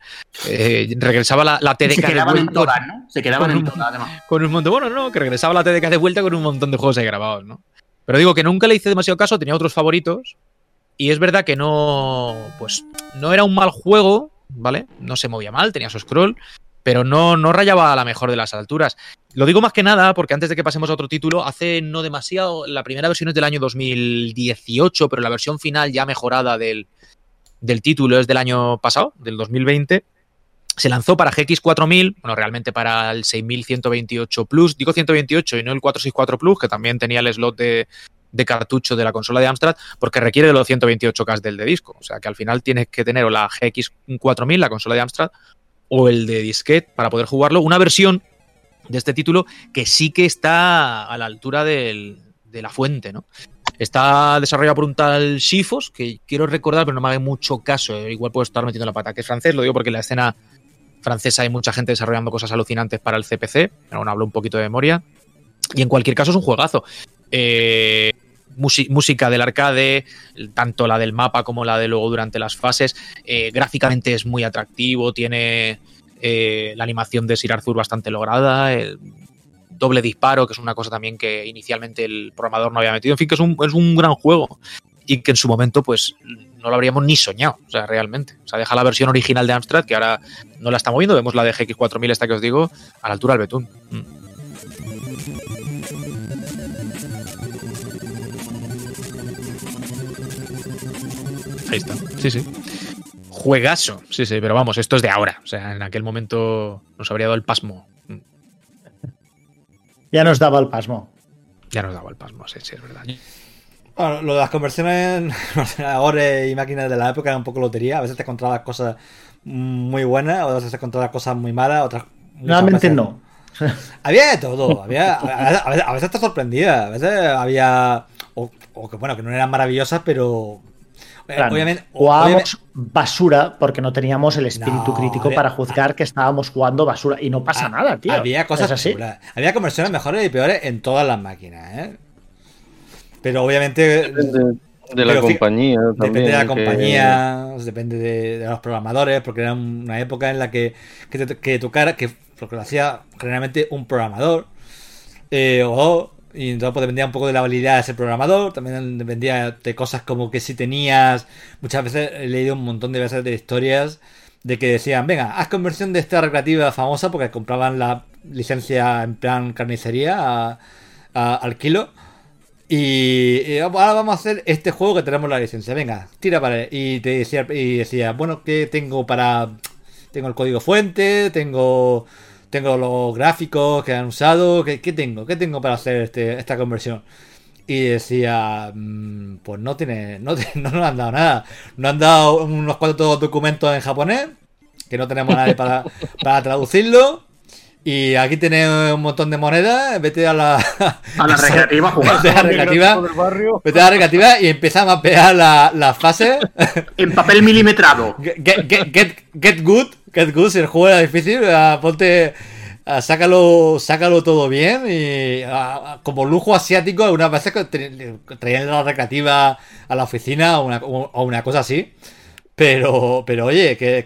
eh, regresaba la, la TDK Se de quedaban en vuelta todas, ¿no? Se quedaban en todas, además. con un montón. Bueno, no, que regresaba la TDK de vuelta con un montón de juegos ahí grabados, ¿no? Pero digo que nunca le hice demasiado caso, tenía otros favoritos. Y es verdad que no. Pues no era un mal juego, ¿vale? No se movía mal, tenía su scroll. Pero no, no rayaba a la mejor de las alturas. Lo digo más que nada porque antes de que pasemos a otro título, hace no demasiado. La primera versión es del año 2018, pero la versión final ya mejorada del, del título es del año pasado, del 2020 se lanzó para GX4000, bueno, realmente para el 6128 Plus, digo 128 y no el 464 Plus, que también tenía el slot de, de cartucho de la consola de Amstrad, porque requiere de los 128K del de disco. O sea que al final tienes que tener la GX4000, la consola de Amstrad, o el de disquete para poder jugarlo. Una versión de este título que sí que está a la altura del- de la fuente, ¿no? Está desarrollado por un tal Shifos, que quiero recordar, pero no me haga mucho caso. eh, Igual puedo estar metiendo la pata, que es francés, lo digo porque en la escena francesa hay mucha gente desarrollando cosas alucinantes para el CPC. Bueno, hablo un poquito de memoria. Y en cualquier caso es un juegazo. Eh, música del arcade, tanto la del mapa como la de luego durante las fases. Eh, gráficamente es muy atractivo, tiene eh, la animación de Sir Arthur bastante lograda, el doble disparo, que es una cosa también que inicialmente el programador no había metido. En fin, que es un, es un gran juego y que en su momento pues no lo habríamos ni soñado, o sea, realmente. O sea, deja la versión original de Amstrad, que ahora no la está moviendo, vemos la de GX4000 esta que os digo, a la altura del betún. Mm. Ahí está, sí, sí. Juegazo, sí, sí, pero vamos, esto es de ahora. O sea, en aquel momento nos habría dado el pasmo. Ya nos daba el pasmo. Ya nos daba el pasmo, sí, sí, es verdad. Bueno, lo de las conversiones en ordenadores y máquinas de la época era un poco lotería. A veces te encontrabas cosas muy buenas, otras veces te encontrabas cosas muy malas, otras. Realmente veces- no. Había de todo. Había, a, a- a veces, a veces te sorprendía. A veces había. O, o que bueno, que no eran maravillosas, pero. Plan, obviamente. jugábamos basura porque no teníamos el espíritu No, crítico había- para juzgar que estábamos jugando basura. Y no pasa Ah, nada, tío. Había cosas así. chulas. Había conversiones mejores y peores en todas las máquinas, ¿eh? Pero obviamente. Depende de la compañía también. Depende de la que- compañía, depende de, de los programadores, porque era una época en la que, que, te- que tu cara, que lo que lo hacía generalmente un programador, eh, o y entonces pues, dependía un poco de la habilidad de ese programador, también dependía de cosas como que si tenías, muchas veces he leído un montón de veces de historias de que decían, venga, haz conversión de esta recreativa famosa, porque compraban la licencia en plan carnicería al kilo. Y, y ahora vamos a hacer este juego que tenemos la licencia. Venga, tira para. Y te decía, y decía, bueno, ¿qué tengo para. Tengo el código fuente, tengo. Tengo los gráficos que han usado. ¿Qué, qué tengo? ¿Qué tengo para hacer este, esta conversión? Y decía, mm, pues no tiene, no, no nos han dado nada. Nos han dado unos cuantos documentos en japonés, que no tenemos nadie para, para traducirlo. Y aquí tienes un montón de monedas, vete a la, A la recreativa jugar. Vete a la recreativa, vete a la recreativa y empieza a mapear la- las fases. En papel milimetrado. Get, get, get, get good, el juego era difícil, ah, ponte, ah, sácalo, sácalo todo bien y ah, como lujo asiático algunas veces traían la recreativa a la oficina o una, o una cosa así. Pero, pero oye, que,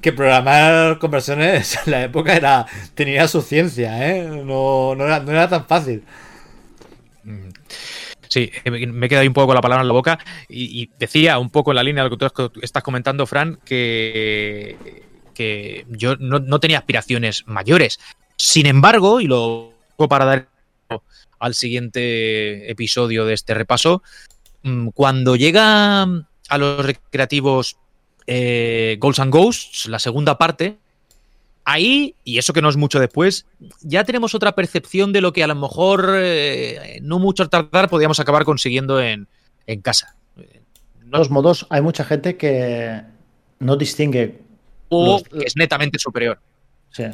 que, programar conversiones en la época era tenía su ciencia, ¿eh? No, no, era, tan fácil. Sí, eh, me he quedado un poco con la palabra en la boca y, y decía un poco en la línea de lo que tú estás comentando, Fran, que, que yo no, no tenía aspiraciones mayores. Sin embargo, y lo para dar al siguiente episodio de este repaso, mm, cuando llega a los recreativos eh, Goals and Ghosts, la segunda parte, ahí, y eso que no es mucho después, ya tenemos otra percepción de lo que a lo mejor eh, no mucho tardar podíamos acabar consiguiendo en, en casa. De todos modos, hay mucha gente que no distingue. O Los- que es netamente superior. Sí.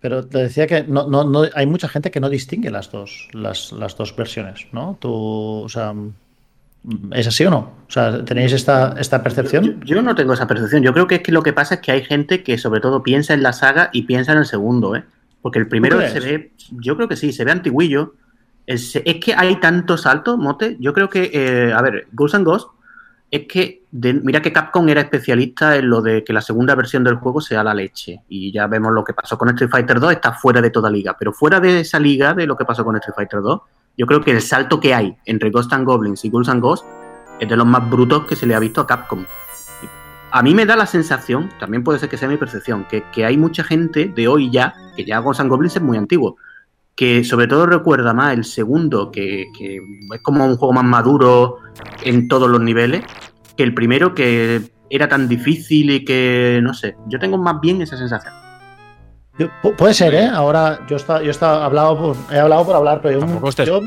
Pero te decía que no, no, no, hay mucha gente que no distingue las dos, las, las dos versiones, ¿no? Tú, o sea, ¿es así o no? O sea, ¿tenéis esta, esta percepción? Yo, yo no tengo esa percepción. Yo creo que es que lo que pasa es que hay gente que sobre todo piensa en la saga y piensa en el segundo, ¿eh? Porque el primero se ve, yo creo que sí, se ve antiguillo. Es, es que hay tanto salto, Mote. Yo creo que, eh, a ver, Ghost and Ghost es que, mira que Capcom era especialista en lo de que la segunda versión del juego sea la leche. Y ya vemos lo que pasó con Street Fighter 2, está fuera de toda liga. Pero fuera de esa liga, de lo que pasó con Street Fighter 2, yo creo que el salto que hay entre Ghost and Goblins y Ghouls and Ghosts es de los más brutos que se le ha visto a Capcom. A mí me da la sensación, también puede ser que sea mi percepción, que, que hay mucha gente de hoy ya, que ya Ghosts and Goblins es muy antiguo, que sobre todo recuerda más el segundo, que, que es como un juego más maduro en todos los niveles, que el primero que era tan difícil y que, no sé, yo tengo más bien esa sensación. Yo- puede ser, ¿eh? Ahora yo estaba, yo hablado por, he hablado por hablar, pero yo, yo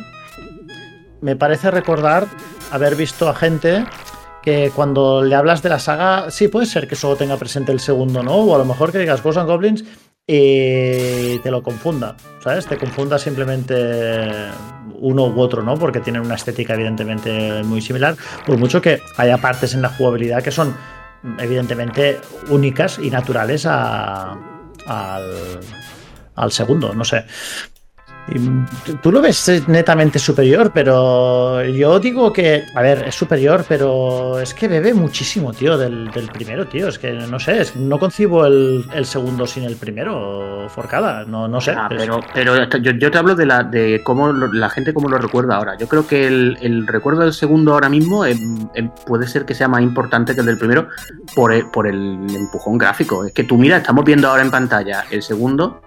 me parece recordar haber visto a gente que cuando le hablas de la saga, sí puede ser que solo tenga presente el segundo, ¿no? O a lo mejor que digas Ghosts and Goblins y te lo confunda, ¿sabes? Te confunda simplemente uno u otro, ¿no? Porque tienen una estética evidentemente muy similar, por mucho que haya partes en la jugabilidad que son evidentemente únicas y naturales a- al, al segundo, no sé. Y, tú- lo ves eh, netamente superior, pero yo digo que, a ver, es superior, pero es que bebe muchísimo, tío, del, del primero, tío. Es que no sé, es- no concibo el, el segundo sin el primero, Forcada. No, no sé. Ah, pero pero yo, yo te hablo de la de cómo lo- la gente cómo lo recuerda ahora. Yo creo que el, el recuerdo del segundo ahora mismo eh, eh, puede ser que sea más importante que el del primero por el, por el empujón gráfico. Es que tú mira, estamos viendo ahora en pantalla el segundo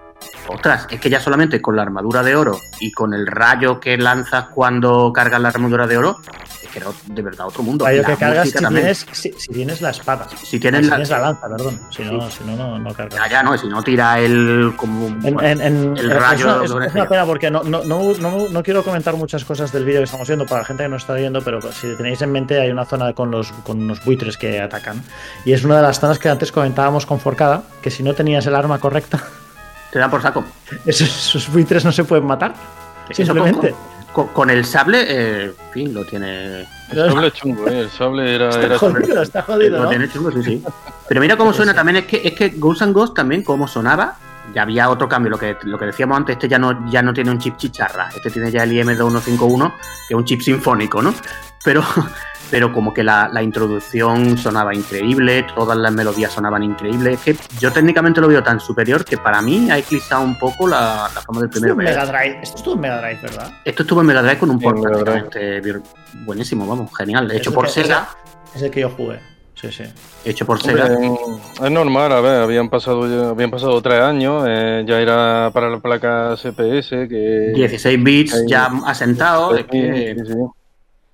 ostras, es que ya solamente con la armadura de oro y con el rayo que lanzas cuando cargas la armadura de oro, es que era de verdad otro mundo. Rayo que cargas si tienes, si, si tienes la espada. Si tienes si la- tienes la lanza, perdón. Si no, si no, no, no cargas. Ya, ya, no, si no tira el. Como, En- en- en- El es rayo una- de es, es una pena porque no, no, no, no, no quiero comentar muchas cosas del vídeo que estamos viendo para la gente que no está viendo, pero si tenéis en mente hay una zona con los, con unos buitres que atacan. Y es una de las zonas que antes comentábamos con Forcada, que si no tenías el arma correcta, Te da por saco. esos, esos buitres no se pueden matar. Simplemente. Con, con- con el sable, eh, en fin, lo tiene. El sable chungo, ¿eh? El sable era. Está era jodido, está jodido, Lo ¿no? tiene chungo, sí, sí. Pero mira cómo suena también, es que, es que Ghosts and Ghosts también, como sonaba, ya había otro cambio. Lo que, lo que decíamos antes, este ya no, ya no tiene un chip chicharra, este tiene ya el IM2151, que es un chip sinfónico, ¿no? Pero, pero como que la, la introducción sonaba increíble, todas las melodías sonaban increíbles. Es que yo técnicamente lo veo tan superior que para mí ha eclipsado un poco la, la forma del Esto primero. Mega Drive, esto estuvo en Mega Drive, ¿verdad? Esto estuvo en Mega Drive con un port buenísimo, vamos, genial. Hecho Es por Sega. Es el que yo jugué. Sí, sí. Hecho por Sega. es normal, a ver, habían pasado ya- habían pasado tres años, eh, ya era para la placa CPS que 16 bits ya asentado. es Sí, que- sí, sí.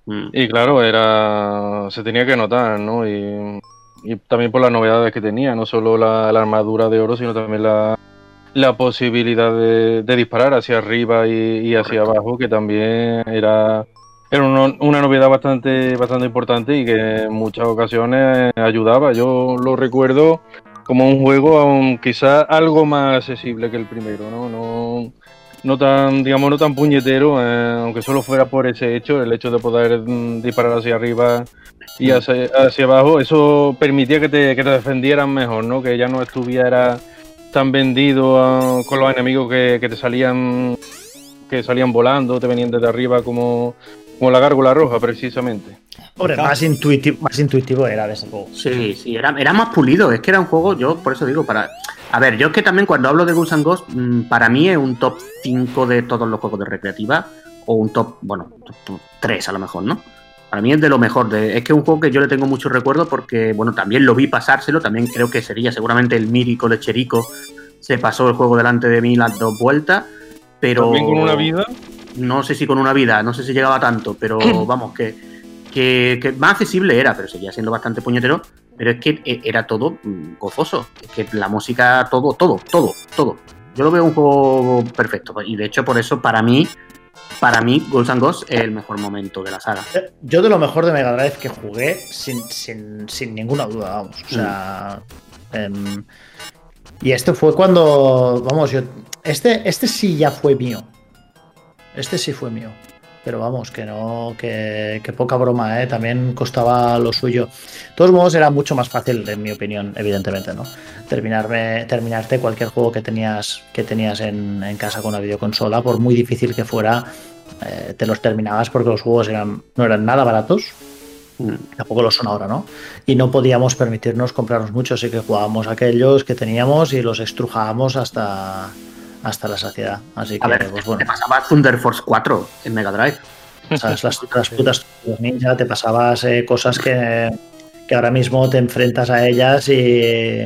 Mm. Y claro, era se tenía que notar, ¿no? Y, y también por las novedades que tenía, no solo la, la armadura de oro, sino también la, la posibilidad de, de disparar hacia arriba y, y hacia Correcto. abajo, que también era, era uno- una novedad bastante, bastante importante y que en muchas ocasiones ayudaba. Yo lo recuerdo como un juego aún quizás algo más accesible que el primero, ¿no? No, no tan, digamos, no tan puñetero, eh, aunque solo fuera por ese hecho, el hecho de poder mm, disparar hacia arriba y hacia, hacia abajo, eso permitía que te, que te defendieran mejor, ¿no? Que ya no estuviera tan vendido ah, con los enemigos que, que te salían que salían volando, te venían desde arriba como, como la gárgola roja, precisamente. Hombre, más intuitivo, más intuitivo era desde luego. Sí, sí, era, era más pulido. Es que era un juego, yo por eso digo, para. A ver, yo es que también cuando hablo de Ghosts and Ghosts, mm, para mí es un top 5 de todos los juegos de recreativa, o un top, bueno, top 3 a lo mejor, ¿no? Para mí es de lo mejor. De, es que es un juego que yo le tengo mucho recuerdo porque, bueno, también lo vi pasárselo, también creo que sería seguramente el mírico lecherico. Se pasó el juego delante de mí las dos vueltas, pero. También con una vida. No sé si con una vida, no sé si llegaba tanto, pero vamos, que, que, que más accesible era, pero seguía siendo bastante puñetero. Pero es que eh, era todo mm, gozoso. Es que la música, todo, todo, todo, todo. Yo lo veo un juego perfecto. Y de hecho, por eso, para mí, para mí, Ghosts and Ghosts es el mejor momento de la saga. Eh, Yo de lo mejor de Mega Drive que jugué, sin, sin, sin ninguna duda, vamos. O sea. em, y este fue cuando. Vamos, yo. Este, este sí ya fue mío. Este sí fue mío. Pero vamos, que no, que, que poca broma, ¿eh? También costaba lo suyo. De todos modos, era mucho más fácil, en mi opinión, evidentemente, ¿no? Terminarme, terminarte cualquier juego que tenías, que tenías en, en casa con una videoconsola, por muy difícil que fuera, eh, te los terminabas porque los juegos eran, no eran nada baratos, Mm. tampoco lo son ahora, ¿no? Y no podíamos permitirnos comprarnos muchos, así que jugábamos aquellos que teníamos y los estrujábamos hasta, hasta la saciedad. Así que, A ver, pues bueno, te pasaba Thunder Force 4 en Mega Drive. sabes, las, las putas ninja, te pasabas eh, cosas que, que ahora mismo te enfrentas a ellas y.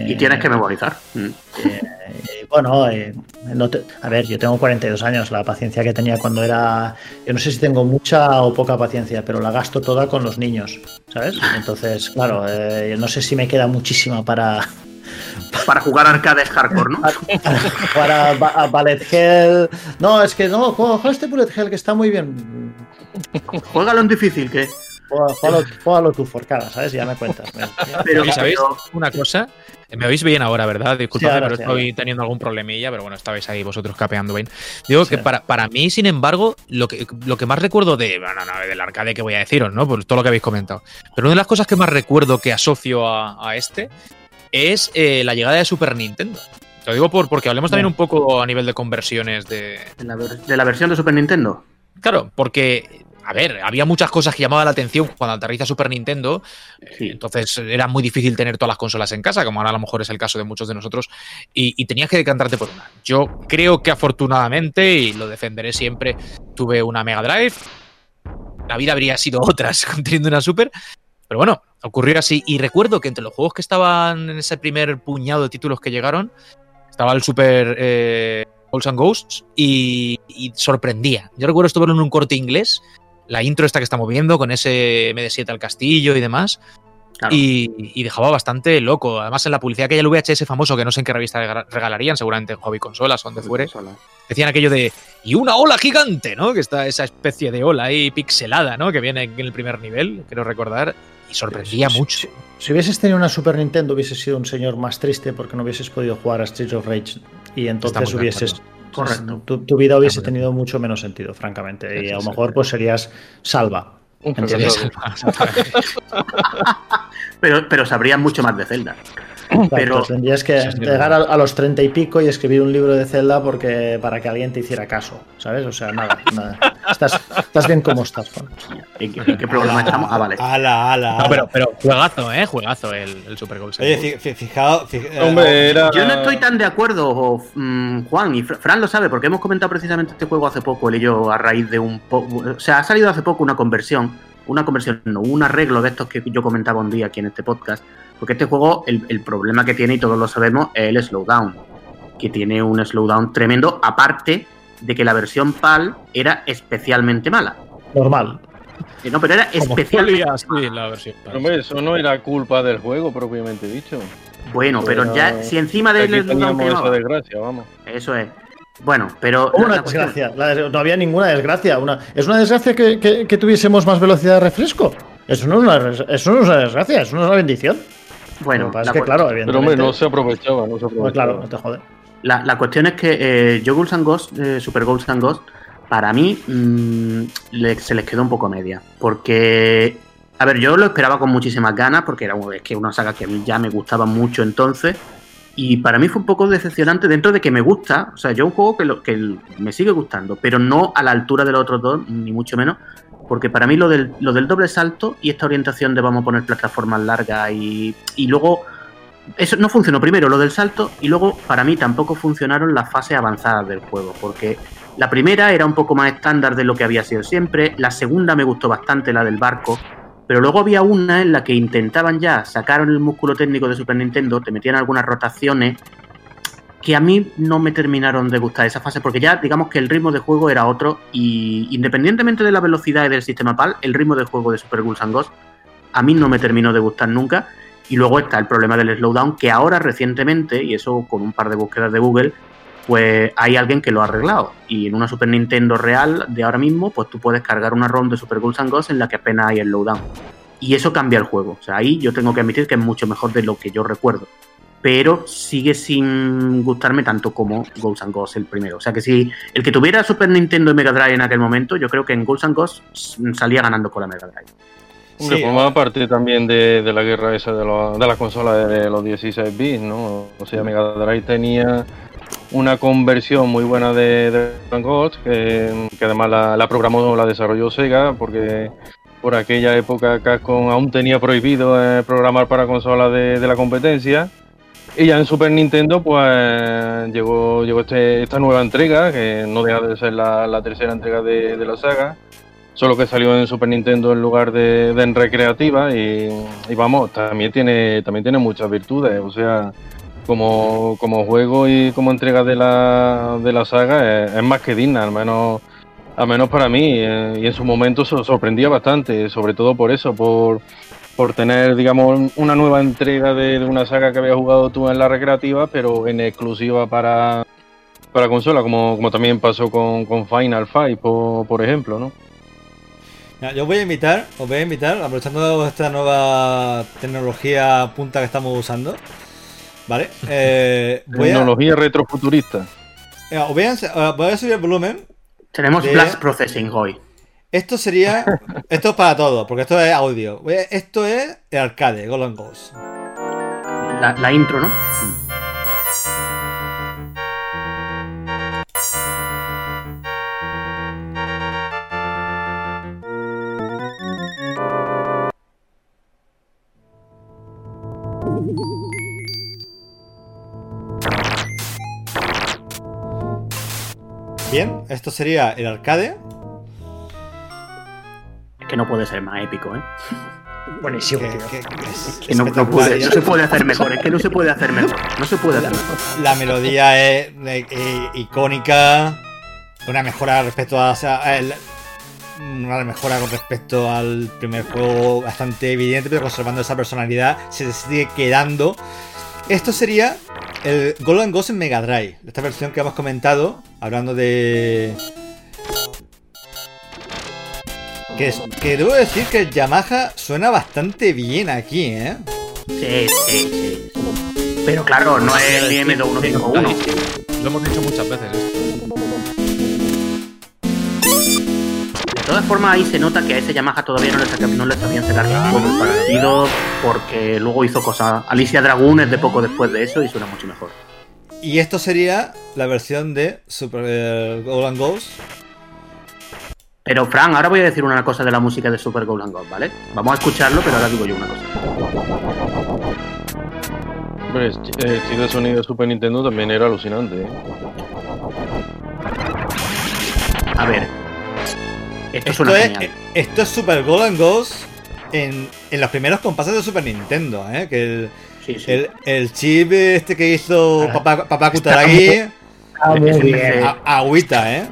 Y tienes que memorizar. Mm. Eh, bueno, eh, no te- a ver, yo tengo 42 años, la paciencia que tenía cuando era... Yo no sé si tengo mucha o poca paciencia, pero la gasto toda con los niños, ¿sabes? Entonces, claro, eh, no sé si me queda muchísima para, Para jugar arcades hardcore, ¿no? para ba- a Ballet Hell. No, es que no, juega este Bullet Hell que está muy bien. Juégalo en difícil, que. Juégalo, tú, Forcada, ¿sabes? Ya me cuentas. Pero, ¿sabéis pero- una cosa? Me oís bien ahora, ¿verdad? Disculpadme, ahora pero sí, estoy teniendo algún problemilla, pero bueno, estabais ahí vosotros capeando bien. Digo Sí. que para, para mí, sin embargo, lo que, lo que más recuerdo de, bueno, no, del arcade que voy a deciros, ¿no? Por todo lo que habéis comentado. Pero una de las cosas que más recuerdo que asocio a, a este es eh, la llegada de Super Nintendo. Lo digo por, porque hablemos también un poco a nivel de conversiones de, de la, ver- de la versión de Super Nintendo. Claro, porque, a ver, había muchas cosas que llamaban la atención cuando aterriza Super Nintendo. eh, Sí. Entonces era muy difícil tener todas las consolas en casa, como ahora a lo mejor es el caso de muchos de nosotros, y, y tenías que decantarte por una. Yo creo que afortunadamente, y lo defenderé siempre, tuve una Mega Drive. La vida habría sido otra teniendo una Super. Pero bueno, ocurrió así. Y recuerdo que entre los juegos que estaban en ese primer puñado de títulos que llegaron, estaba el Super. eh, and Ghosts y, y sorprendía. Yo recuerdo esto verlo en un corte inglés, la intro esta que estamos viendo con ese MD7 al castillo y demás. Claro. Y, y dejaba bastante loco. Además, en la publicidad que hay el VHS famoso, que no sé en qué revista rega- regalarían, seguramente en Hobby Consolas o donde fuere, decían aquello de y una ola gigante, ¿no? Que está esa especie de ola ahí pixelada, ¿no? Que viene en el primer nivel, quiero recordar, y sorprendía Sí, mucho. sí. Si hubieses tenido una Super Nintendo, hubieses sido un señor más triste porque no hubieses podido jugar a Streets of Rage y entonces hubieses. Correcto. Tu, tu vida hubiese tenido mucho menos sentido, francamente. Y a lo mejor pues serías salva. Un. Pero, pero sabrías mucho más de Zelda. Pero Pero- tendrías que llegar a, a los treinta y pico y escribir un libro de Zelda porque para que alguien te hiciera caso, ¿sabes? O sea, nada, nada. Estás, estás bien como estás, Juan. ¿En qué, en qué programa estamos? Ah, vale. Ala, ala. No, pero, pero juegazo, ¿eh? Juegazo el, el Super. Oye, fi- fi- fijaos. fi- eh, Hombre, era. Yo no estoy tan de acuerdo, o, mm, Juan, y Fr- Fran lo sabe, porque hemos comentado precisamente este juego hace poco, él y yo, a raíz de un poco. O sea, ha salido hace poco una conversión, una conversión, no, un arreglo de estos que yo comentaba un día aquí en este podcast, porque este juego, el, el problema que tiene, y todos lo sabemos, es el slowdown, que tiene un slowdown tremendo, aparte de que la versión PAL era especialmente mala. Normal. Eh, No, pero era especialmente sí, la versión. Hombre, eso no era culpa del juego propiamente dicho. bueno, pero Pero- ya, si encima del Aquí slowdown teníamos que esa llevaba- desgracia, vamos. Eso es. Bueno, pero. Una la desgracia. La des- no había ninguna desgracia. Una, ¿Es una desgracia que, que- que tuviésemos más velocidad de refresco? Eso no, es una, eso no es una desgracia, eso no es una bendición. Bueno, Lo que pasa la es que, cu- claro, Pero evidentemente. hombre, no se aprovechaba, no se pues aprovechaba. claro, no te jode. La, la cuestión es que eh, yo Ghouls and Ghost, eh, Super Ghouls and Ghost, para mí mm, le- se les quedó un poco media. Porque, a ver, yo lo esperaba con muchísimas ganas, porque era es que una saga que a mí ya me gustaba mucho entonces. Y para mí fue un poco decepcionante dentro de que me gusta. O sea, yo un juego que, lo, que me sigue gustando, pero no a la altura de los otros dos, ni mucho menos. Porque para mí lo del, lo del doble salto y esta orientación de vamos a poner plataformas largas y, y luego eso no funcionó primero lo del salto y luego para mí tampoco funcionaron las fases avanzadas del juego porque la primera era un poco más estándar de lo que había sido siempre la segunda me gustó bastante la del barco pero luego había una en la que intentaban ya sacaron el músculo técnico de Super Nintendo te metían algunas rotaciones que a mí no me terminaron de gustar esa fase porque ya digamos que el ritmo de juego era otro y independientemente de la velocidad y del sistema PAL el ritmo de juego de Super Ghouls and Ghosts a mí no me terminó de gustar nunca y luego está el problema del slowdown, que ahora recientemente, y eso con un par de búsquedas de Google, pues hay alguien que lo ha arreglado. Y en una Super Nintendo real de ahora mismo, pues tú puedes cargar una ROM de Super Ghouls and Ghosts en la que apenas hay slowdown. Y eso cambia el juego. O sea, ahí yo tengo que admitir que es mucho mejor de lo que yo recuerdo. Pero sigue sin gustarme tanto como Ghosts and Ghosts el primero. O sea que si el que tuviera Super Nintendo y Mega Drive en aquel momento, yo creo que en Ghosts and Ghosts salía ganando con la Mega Drive. Hombre, Sí, formaba parte también de, de la guerra esa de, los- de las consolas de los 16 bits, ¿no? O sea, Mega Drive tenía una conversión muy buena de, de Van Gogh, que, que además la, la programó, la desarrolló Sega, porque por aquella época Capcom aún tenía prohibido eh, programar para consolas de, de la competencia. Y ya en Super Nintendo, pues llegó, llegó este- esta nueva entrega, que no deja de ser la, tercera entrega de, la saga, solo que salió en Super Nintendo en lugar de, en recreativa y, vamos, también tiene, también tiene muchas virtudes, o sea, como, como juego y como entrega de la, de la saga es, más que digna, al menos, al menos para mí, eh, y en su momento so- sorprendía bastante, sobre todo por eso, por, por tener, digamos, una nueva entrega de, de una saga que había jugado tú en la recreativa, pero en exclusiva para, para consola, como, como también pasó con, con Final Fight, por, por ejemplo, ¿no? Mira, yo voy a invitar, os voy a invitar, aprovechando esta nueva tecnología punta que estamos usando, ¿vale? Eh, voy, a, Tecnología retrofuturista. mira, os voy, a, ense- voy a subir el volumen. Tenemos De- Blast Processing hoy. Esto sería, esto es para todos, porque esto es audio. Esto es el arcade, Golden Ghost. La, la intro, ¿no? Bien, esto sería el arcade. Que no puede ser más épico, ¿eh? Buenísimo, que- tío. que- que es Que no, puede- no se puede hacer mejor, es que no se puede hacer mejor. No se puede hacer mejor. La melodía es eh, eh, icónica. Una mejora respecto a. o sea, el- una mejora con respecto al primer juego bastante evidente, pero conservando esa personalidad, se sigue quedando. Esto sería el Golden Ghost en Mega Drive, esta versión que hemos comentado, hablando de. Que, debo decir que el Yamaha suena bastante bien aquí, ¿eh? Sí, sí, sí. Pero claro, no es el IM2151. Lo hemos dicho muchas veces. esto. De todas formas, ahí se nota que a ese Yamaha todavía no le, saca- no le sabían sacar todo el partido porque luego hizo cosas. Alicia Dragoon es de poco después de eso y suena mucho mejor. Y esto sería la versión de Super eh, Golden Ghost. Pero, Fran, ahora voy a decir una cosa de la música de Super Golden God, ¿vale? Vamos a escucharlo, pero ahora digo yo una cosa. Hombre, chip de sonido de Super Nintendo también era alucinante. ¿eh? A ver. Esto, Esto suena es, genial. esto es Super Golden Ghost en, en los primeros compases de Super Nintendo, ¿eh? Que el, Sí, sí. el, el chip este que hizo Ah, papá, papá Kutaragi, muy Ese bien. A- agüita, ¿eh?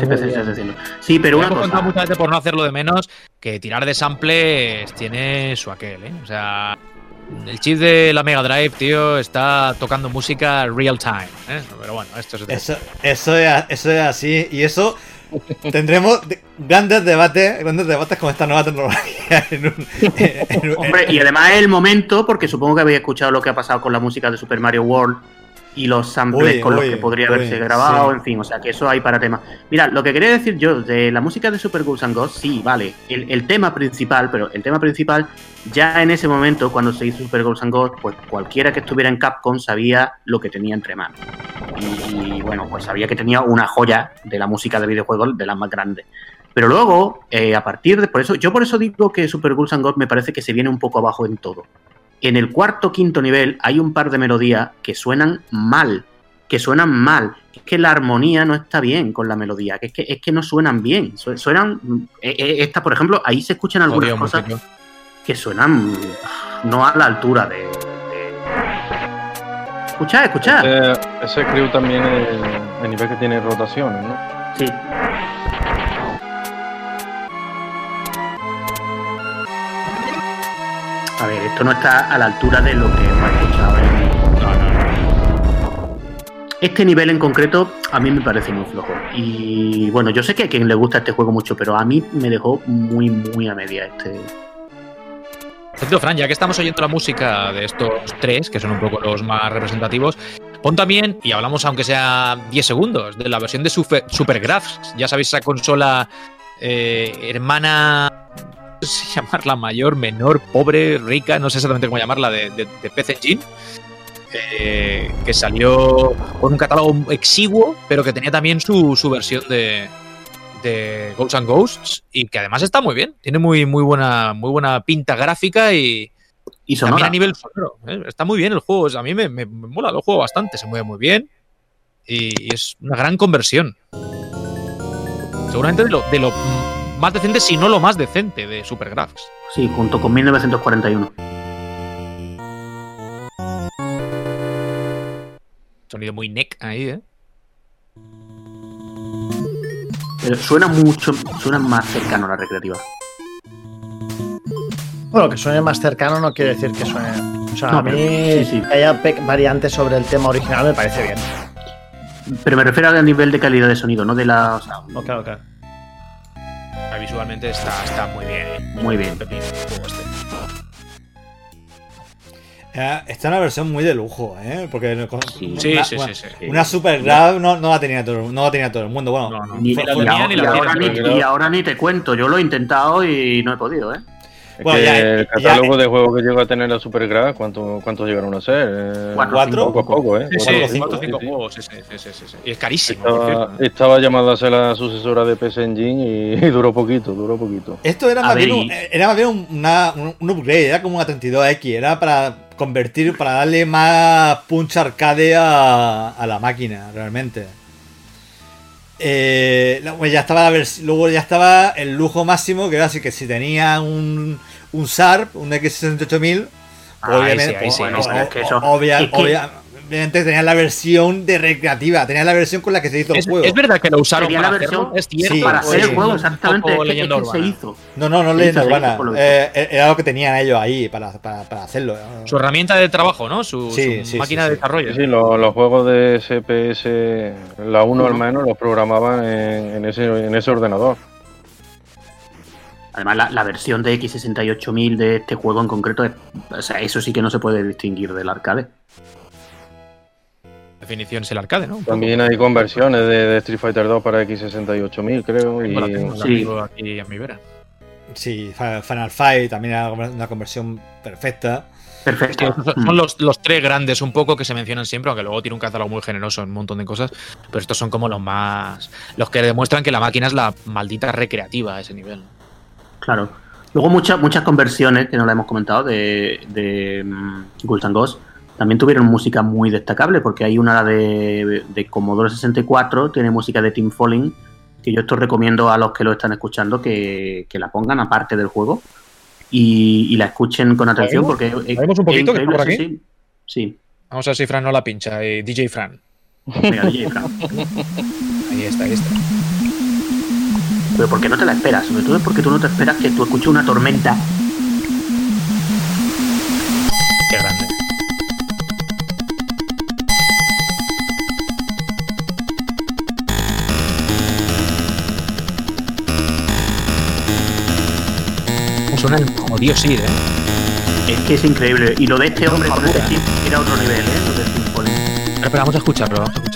Está Sí, pero una hemos contado cosa. muchas veces por no hacerlo de menos que tirar de samples tiene su aquel, ¿eh? O sea, el chip de la Mega Drive, tío, está tocando música real time, ¿eh? Pero bueno, esto es... Eso, eso, es, eso es así. Y eso tendremos de- grandes debates, grandes debates con esta nueva tecnología. En un, en un- Hombre, y además es el momento, porque supongo que habéis escuchado lo que ha pasado con la música de Super Mario World y los samples con los que podría haberse grabado, sí. en fin, o sea que eso hay para temas. Mira, lo que quería decir yo de la música de Super Ghouls and Ghosts, sí, vale, el, el tema principal, pero el tema principal, ya en ese momento, cuando se hizo Super Ghouls and Ghosts, pues cualquiera que estuviera en Capcom sabía lo que tenía entre manos. Y, y, bueno, pues sabía que tenía una joya de la música de videojuegos de las más grandes. Pero luego, eh, a partir de. Por eso, yo por eso digo que Super Ghouls and Ghosts me parece que se viene un poco abajo en todo. En el cuarto quinto nivel hay un par de melodías que suenan mal. Que suenan mal. Es que la armonía no está bien con la melodía. Que es que, es que no suenan bien. Su- Suenan. eh, eh, Esta, por ejemplo, ahí se escuchan algunas Odio cosas música. que suenan no a la altura de. de- Escuchad, escuchad. Ese, ese crew también es el nivel que tiene rotaciones, ¿no? Sí. A ver, esto no está a la altura de lo que hemos escuchado. Este nivel en concreto a mí me parece muy flojo. Y bueno, yo sé que a quien le gusta este juego mucho, pero a mí me dejó muy, muy a media este. Fran, ya que estamos oyendo la música de estos tres, que son un poco los más representativos, pon también, y hablamos aunque sea 10 segundos, de la versión de Super, Supergraphs. Ya sabéis, esa consola eh, hermana, no sé si llamarla mayor, menor, pobre, rica, no sé exactamente cómo llamarla, de, de, de PC Engine, eh, que salió con un catálogo exiguo, pero que tenía también su, su versión de, de Ghosts and Ghosts y que además está muy bien. Tiene muy, muy, buena, muy buena pinta gráfica y Y también a nivel sonoro. ¿eh? Está muy bien el juego. A mí me, me, me mola, lo juego bastante. Se mueve muy bien y, y es una gran conversión. Seguramente de lo, de lo más decente, si no lo más decente de Supergraphs. Sí, junto con 1941. Sonido muy neck ahí, ¿eh? Pero suena mucho, suena más cercano a la recreativa. Bueno, que suene más cercano no quiere decir que suene. O sea, No, a mí pero- sí, sí. que haya variantes sobre el tema original me parece bien. Pero me refiero al nivel de calidad de sonido, no de la. O sea, Visualmente está, está muy bien. ¿eh? Muy bien. Eh, Esta es una versión muy de lujo, ¿eh? Porque Sí. Sí, una, sí, bueno, sí, sí. una Super Grab no, no la tenía todo, no la tenía todo el mundo. Bueno, No, no. Ni, la y tenía ahora, ni y la ahora tiene, ni- y ahora ni te cuento, yo lo he intentado y no he podido, ¿eh? Es Bueno, que ya- el ya- catálogo de juegos que llega a tener la Supergraph, ¿cuánto, ¿cuántos llegaron a ser? Eh, Cuatro, ¿Cuatro? Poco a poco, ¿eh? Sí, sí, Cuatro o sí, cinco, cuatro cinco sí, juegos. Sí, sí, sí, sí, sí, sí. Y es carísimo. Estaba, estaba llamada a ser la sucesora de PS Engine y, y duró poquito, duró poquito. Esto era A más, ver, bien un, era más bien un, una- un- un upgrade, era como una 32X, era para convertir, para darle más punch arcade a, a la máquina, realmente. Eh, luego ya estaba la luego ya estaba el lujo máximo, que era así que si tenía un, un SARP, un X68000, Ah, obviamente, ahí sí, ahí sí, bueno, ahí sí. o- es que eso- obvia- es que- obvia- obviamente tenías la versión de recreativa, tenías la versión con la que se hizo el Es, juego. es verdad que lo usaron para la versión hacerlo, es cierto. Sí, para sí, hacer el juego, exactamente. Es que, es leyenda que se hizo. No, no, no leyenda urbana. lo Eh, era lo que tenían ellos ahí para, para, para hacerlo. Su herramienta de trabajo, ¿no? Su, Sí, su sí, máquina sí, de sí. desarrollo. Sí, los, los juegos de SPS, la 1 al menos, los programaban en, en ese, en ese ordenador. Además, la, la versión de X68000 de este juego en concreto, es, o sea, eso sí que no se puede distinguir del arcade. Definición es el arcade, ¿no? También hay conversiones de, de Street Fighter 2 para X68000, creo. Y, Tengo la tengo, la Sí. aquí a mi vera. Sí, Final Fight también era una conversión perfecta. Perfecto. son son los, los tres grandes un poco que se mencionan siempre, aunque luego tiene un catálogo muy generoso en un montón de cosas, pero estos son como los más... los que demuestran que la máquina es la maldita recreativa a ese nivel. Claro. Luego muchas muchas conversiones, que no la hemos comentado, de, de mm, Ghouls and Ghosts, también tuvieron música muy destacable, porque hay una de, de Commodore 64, tiene música de Team Falling, que yo esto recomiendo a los que lo están escuchando que, que la pongan aparte del juego y, y la escuchen con atención, porque es, ¿La oímos un es poquito, que está increíble, por aquí? sí. Sí, Vamos a ver si Fran no la pincha, eh, DJ Fran. DJ Fran. Ahí está, ahí está. Pero ¿por qué no te la esperas? Sobre todo es porque tú no te esperas que tú escuches una tormenta Qué grande. Suena el jodido sí, ¿eh? Es que es increíble. Y lo de este hombre con este chip era otro nivel, ¿eh? Lo Falling. Espera, espera, vamos a escucharlo, vamos a escucharlo.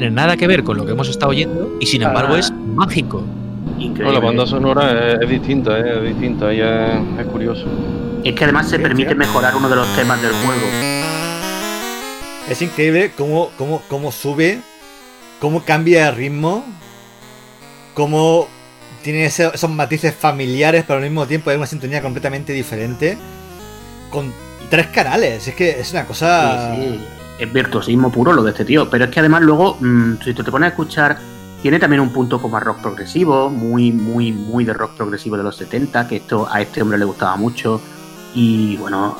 Tiene nada que ver con lo que hemos estado oyendo y sin embargo Ah. es mágico. Increíble. No, la banda sonora es, es distinta, eh, es distinta y es, es curioso. Es que además se permite mejorar uno de los temas del juego. Es increíble cómo, cómo, cómo sube, cómo cambia el ritmo, cómo tiene ese- esos matices familiares, pero al mismo tiempo hay una sintonía completamente diferente. Con tres canales, es que es una cosa. Sí, sí. Es virtuosismo puro lo de este tío. Pero es que además luego, mm, si tú te pones a escuchar, tiene también un punto como a rock progresivo, muy, muy, muy de rock progresivo de los 70, que esto a este hombre le gustaba mucho. Y bueno,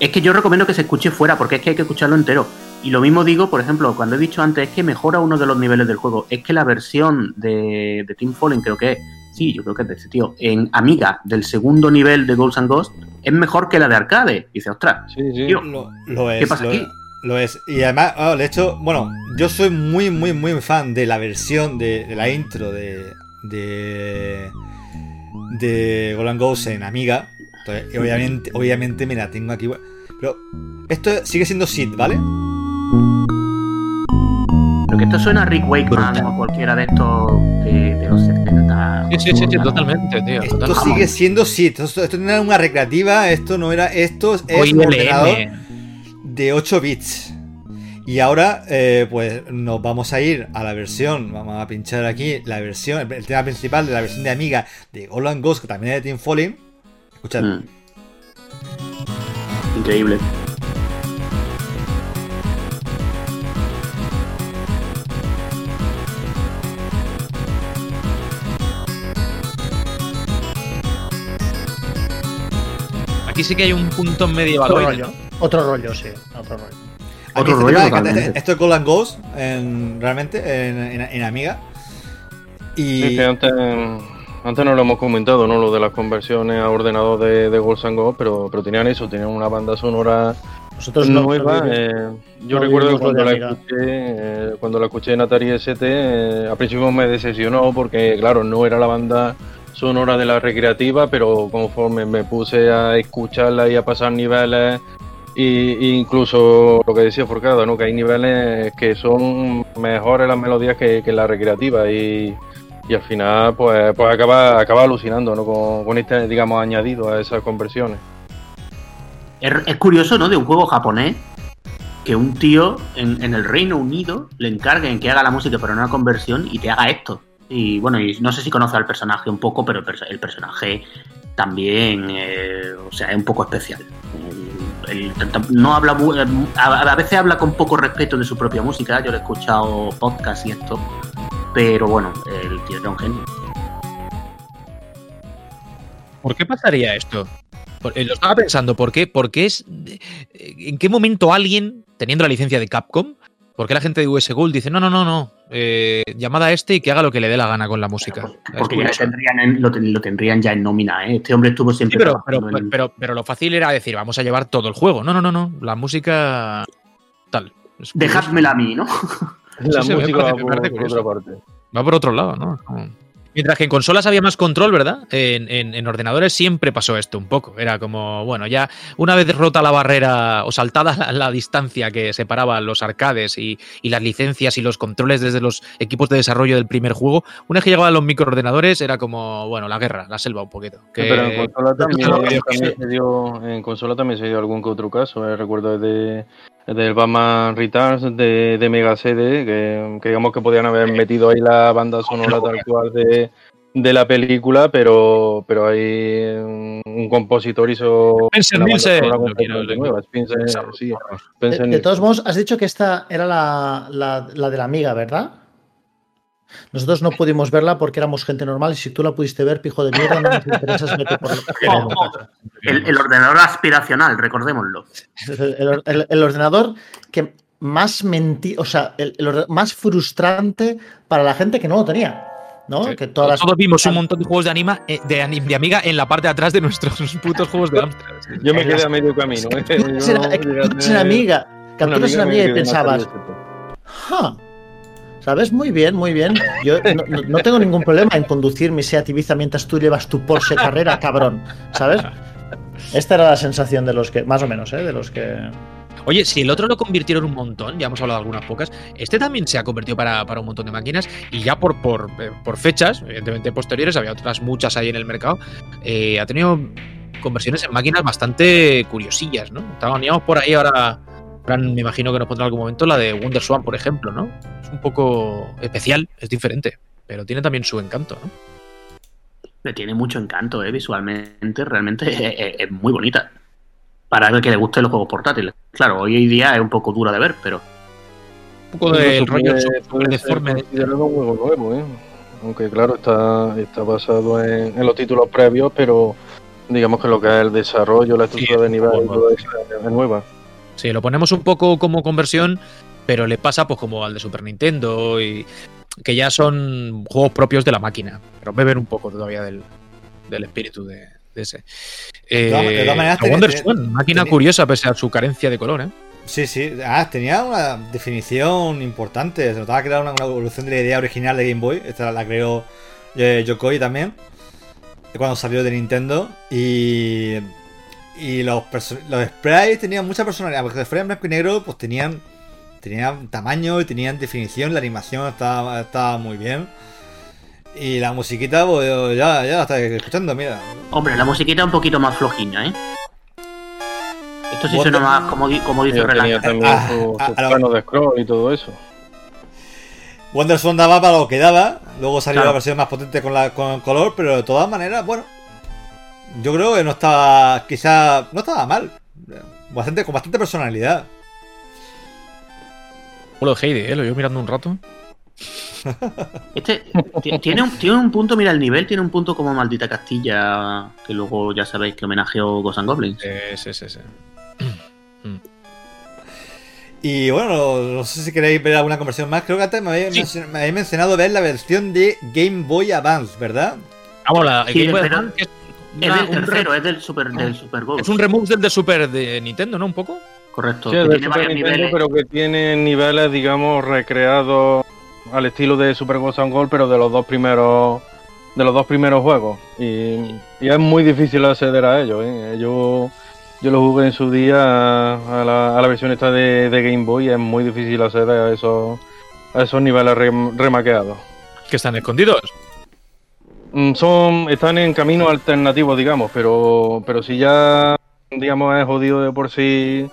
es que yo recomiendo que se escuche fuera, porque es que hay que escucharlo entero. Y lo mismo digo, por ejemplo, cuando he dicho antes, es que mejora uno de los niveles del juego. Es que la versión de, de Team Fallen, creo que es, sí, yo creo que es de este tío, en Amiga del segundo nivel de Ghosts and Ghosts, es mejor que la de arcade. Y dice, ostras, Sí, sí. Tío, Lo, lo es. ¿Qué pasa lo, aquí? Lo es. Y además, ah, de hecho, bueno, yo soy muy, muy, muy fan de la versión de, de la intro de. de. de Golan Ghost en Amiga. Entonces, y obviamente, obviamente me la tengo aquí. Pero esto sigue siendo Sid, ¿vale? Pero que esto suena a Rick Wakeman Brutal. o cualquiera de estos de, de los 70. Sí, sí, sí, sí, totalmente, tío. Esto totalmente. sigue siendo Sid. Esto, esto no era una recreativa, esto no era. Esto es Hoy un ordenador LM. De 8 bits. Y ahora, eh, pues nos vamos a ir a la versión. Vamos a pinchar aquí la versión, el, tema principal de la versión de Amiga de Golan Ghost, que también es de Team Falling. Escuchad. Mm. Increíble. Aquí sí que hay un punto medieval. Otro rollo. Sí. Otro rollo. A mí Otro este rollo tema- totalmente. esto es Golan Ghost, en- realmente, en, en- en Amiga. Y. Sí, que antes, antes no lo hemos comentado, ¿no? Lo de las conversiones a ordenador de, de Ghosts and Ghosts, pero, pero tenían eso, tenían una banda sonora Nosotros no. nueva. no- eh, yo no recuerdo que cuando la, escuché, eh, cuando la escuché en Atari ST, eh, al principio me decepcionó porque, claro, no era la banda sonora de la recreativa, pero conforme me puse a escucharla y a pasar niveles, y, incluso lo que decía Forcada, ¿no? que hay niveles que son mejores las melodías que, que la recreativa y, y al final pues, pues acaba, acaba alucinando ¿no? con, con este, digamos, añadido a esas conversiones. Es, curioso, ¿no? De un juego japonés que un tío en, en el Reino Unido le encarguen que haga la música para una conversión y te haga esto. Y bueno, y no sé si conoce al personaje un poco, pero el personaje también, eh, o sea, es un poco especial. No habla eh, a, veces habla con poco respeto de su propia música. Yo le he escuchado podcast y esto, pero bueno, el tío era un genio. ¿Por qué pasaría esto? Eh, lo estaba pensando, ¿por qué? Porque es. eh, ¿En qué momento alguien, teniendo la licencia de Capcom, por qué la gente de US Gold dice, no, no, no, no, eh, llamada a este y que haga lo que le dé la gana con la música? Porque ya lo tendrían, en- lo, ten- lo tendrían ya en nómina, ¿eh? Este hombre estuvo Sí, siempre. pero, pero, en- pero, pero lo fácil era decir, vamos a llevar todo el juego. No, no, no, no. La música. Tal. Dejádmela a mí, ¿no? La sí, música va por, por otra parte. Va por otro lado, ¿no? Como- Mientras que en consolas había más control, ¿verdad? En, en- en ordenadores siempre pasó esto un poco. Era como, bueno, ya una vez rota la barrera o saltada la, la distancia que separaba los arcades y, y las licencias y los controles desde los equipos de desarrollo del primer juego, una vez que llegaban los microordenadores era como, bueno, la guerra, la selva un poquito. Que- Pero en consola también, no, también sí. se dio, en consola también se dio algún que otro caso. eh, recuerdo de del Batman Returns de, de Mega CD, que, que digamos que podían haber metido ahí la banda sonora tal cual de, de la película, pero pero ahí un, compositor hizo Spencer Nielsen, sí, De, Spencer de todos modos, has dicho que esta era la, la- la de la amiga, ¿verdad? Nosotros no pudimos verla porque éramos gente normal y si tú la pudiste ver, pijo de mierda, no nos interesa vete por la- El, el ordenador aspiracional, recordémoslo. el, el- el ordenador que más menti o sea, el, el orde- más frustrante para la gente que no lo tenía. ¿no? Sí. Que todas las- Todos vimos un montón de juegos de anima eh, de, anim- de amiga en la parte de atrás de nuestros putos juegos de Amstrad. Yo me quedé las- a medio camino. ¿eh? Capturas Yo en- amiga, una capturas en amiga y pensabas, atraviese. ¿Sabes? Muy bien, muy bien. Yo no, tengo ningún problema en conducir mi Seat Ibiza mientras tú llevas tu Porsche Carrera, cabrón. ¿Sabes? Esta era la sensación de los que, más o menos, ¿eh? De los que... Oye, si el otro lo convirtieron un montón, ya hemos hablado de algunas pocas, este también se ha convertido para, para un montón de máquinas y ya por, por, eh, por fechas, evidentemente posteriores, había otras muchas ahí en el mercado, eh, ha tenido conversiones en máquinas bastante curiosillas, ¿no? Teníamos por ahí ahora, Me imagino que nos pondrá en algún momento la de Wonder Swan, por ejemplo, ¿no? Es un poco especial, es diferente, pero tiene también su encanto, ¿no? Le tiene mucho encanto, ¿eh? Visualmente, realmente es, muy bonita. Para el que le guste los juegos portátiles. Claro, hoy en día es un poco dura de ver, pero Un poco del Incluso rollo ser deforme. considerado un juego nuevo, ¿eh? Aunque claro, está, está basado en, en los títulos previos, pero digamos que lo que es el desarrollo, la estructura Sí, de nivel todo eso es nueva. Sí, lo ponemos un poco como conversión, pero le pasa pues como al de Super Nintendo y que ya son juegos propios de la máquina, pero beben un poco todavía del, del espíritu de, de ese. Eh, de todas maneras, Wonder tenía- Swan, máquina tenía- curiosa pese a su carencia de color, ¿eh? Sí, sí. Ah, tenía una definición importante. Se notaba que era una, una evolución de la idea original de Game Boy. Esta la creó eh, Yokoi también. Cuando salió de Nintendo. Y. Y los, los sprites tenían mucha personalidad. Porque los sprites en blanco y negro, pues tenían. Tenían tamaño y tenían definición. La animación estaba, estaba muy bien. Y la musiquita, pues ya, ya la estáis escuchando, mira. Hombre, la musiquita es un poquito más flojina, ¿eh? Esto sí suena más, como, como dice Relax. también Ah, su, ah, su a lo- plano de scroll y todo eso. Wonder Swan daba para lo que daba. Luego salió Claro. la versión más potente con, la, con color, pero de todas maneras, bueno. Yo creo que no estaba. Quizá. No estaba mal. Bastante, con bastante personalidad. Lo de Heidi, ¿eh? Lo llevo mirando un rato. Este ti- tiene un, tiene un punto, mira, el nivel tiene un punto como Maldita Castilla, que luego ya sabéis que homenajeó and Goblins. Eh, sí, sí, sí. Y bueno, no, no sé si queréis ver alguna conversión más. Creo que antes me habéis, Sí. mencio- me habéis mencionado ver la versión de Game Boy Advance, ¿verdad? Vamos, la Sí, Game Boy Advance es, una- del tercero, es del Super, del super Ghost. es un remove del de Super de Nintendo, ¿no? Un poco. Correcto, Sí, que de tiene varios Nintendo, niveles. pero que tiene niveles, digamos, recreados al estilo de Super Ghost and Gold, pero de los dos primeros de los dos primeros juegos. Y, y es muy difícil acceder a ellos. ¿eh? Yo, yo lo jugué en su día a la, a la versión esta de, de Game Boy y es muy difícil acceder a esos, a esos niveles rem- remaqueados. Que están escondidos. Mm, Son, están en caminos alternativos, digamos, pero, pero si ya, digamos, es jodido de por sí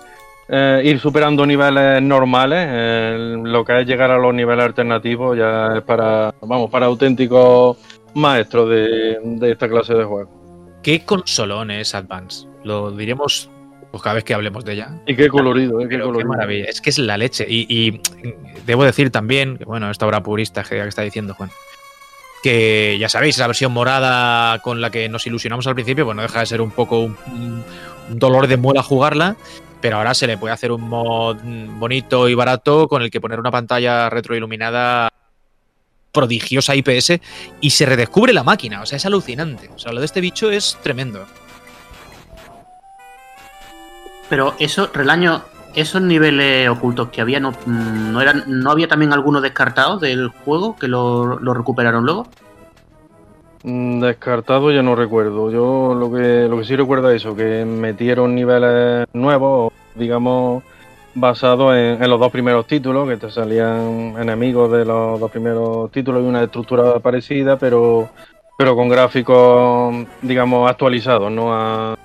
eh, ir superando niveles normales. eh, lo que es llegar a los niveles alternativos ya es para, vamos, para auténticos maestros de, de esta clase de juego. ¿Qué consolón es Advance? Lo diremos pues, cada vez que hablemos de ella. Y qué colorido, eh, qué maravilla. Es que es la leche. Y, y debo decir también, que bueno, esta obra purista que que está diciendo Juan, que ya sabéis, esa versión morada con la que nos ilusionamos al principio, pues no deja de ser un poco un, un dolor de muela jugarla. Pero ahora se le puede hacer un mod bonito y barato con el que poner una pantalla retroiluminada prodigiosa IPS y se redescubre la máquina. O sea, es alucinante. O sea, lo de este bicho es tremendo. Pero eso, Relaño, esos niveles ocultos que había, ¿no, mm, no, eran, ¿no había también algunos descartados del juego que lo, lo recuperaron luego? Mm, Descartado ya no recuerdo. Yo lo que, lo que sí recuerdo es eso, que metieron niveles nuevos, digamos, basados en, los dos primeros títulos, que te salían enemigos de los dos primeros títulos y una estructura parecida, pero, pero con gráficos, digamos, actualizados, ¿no? A,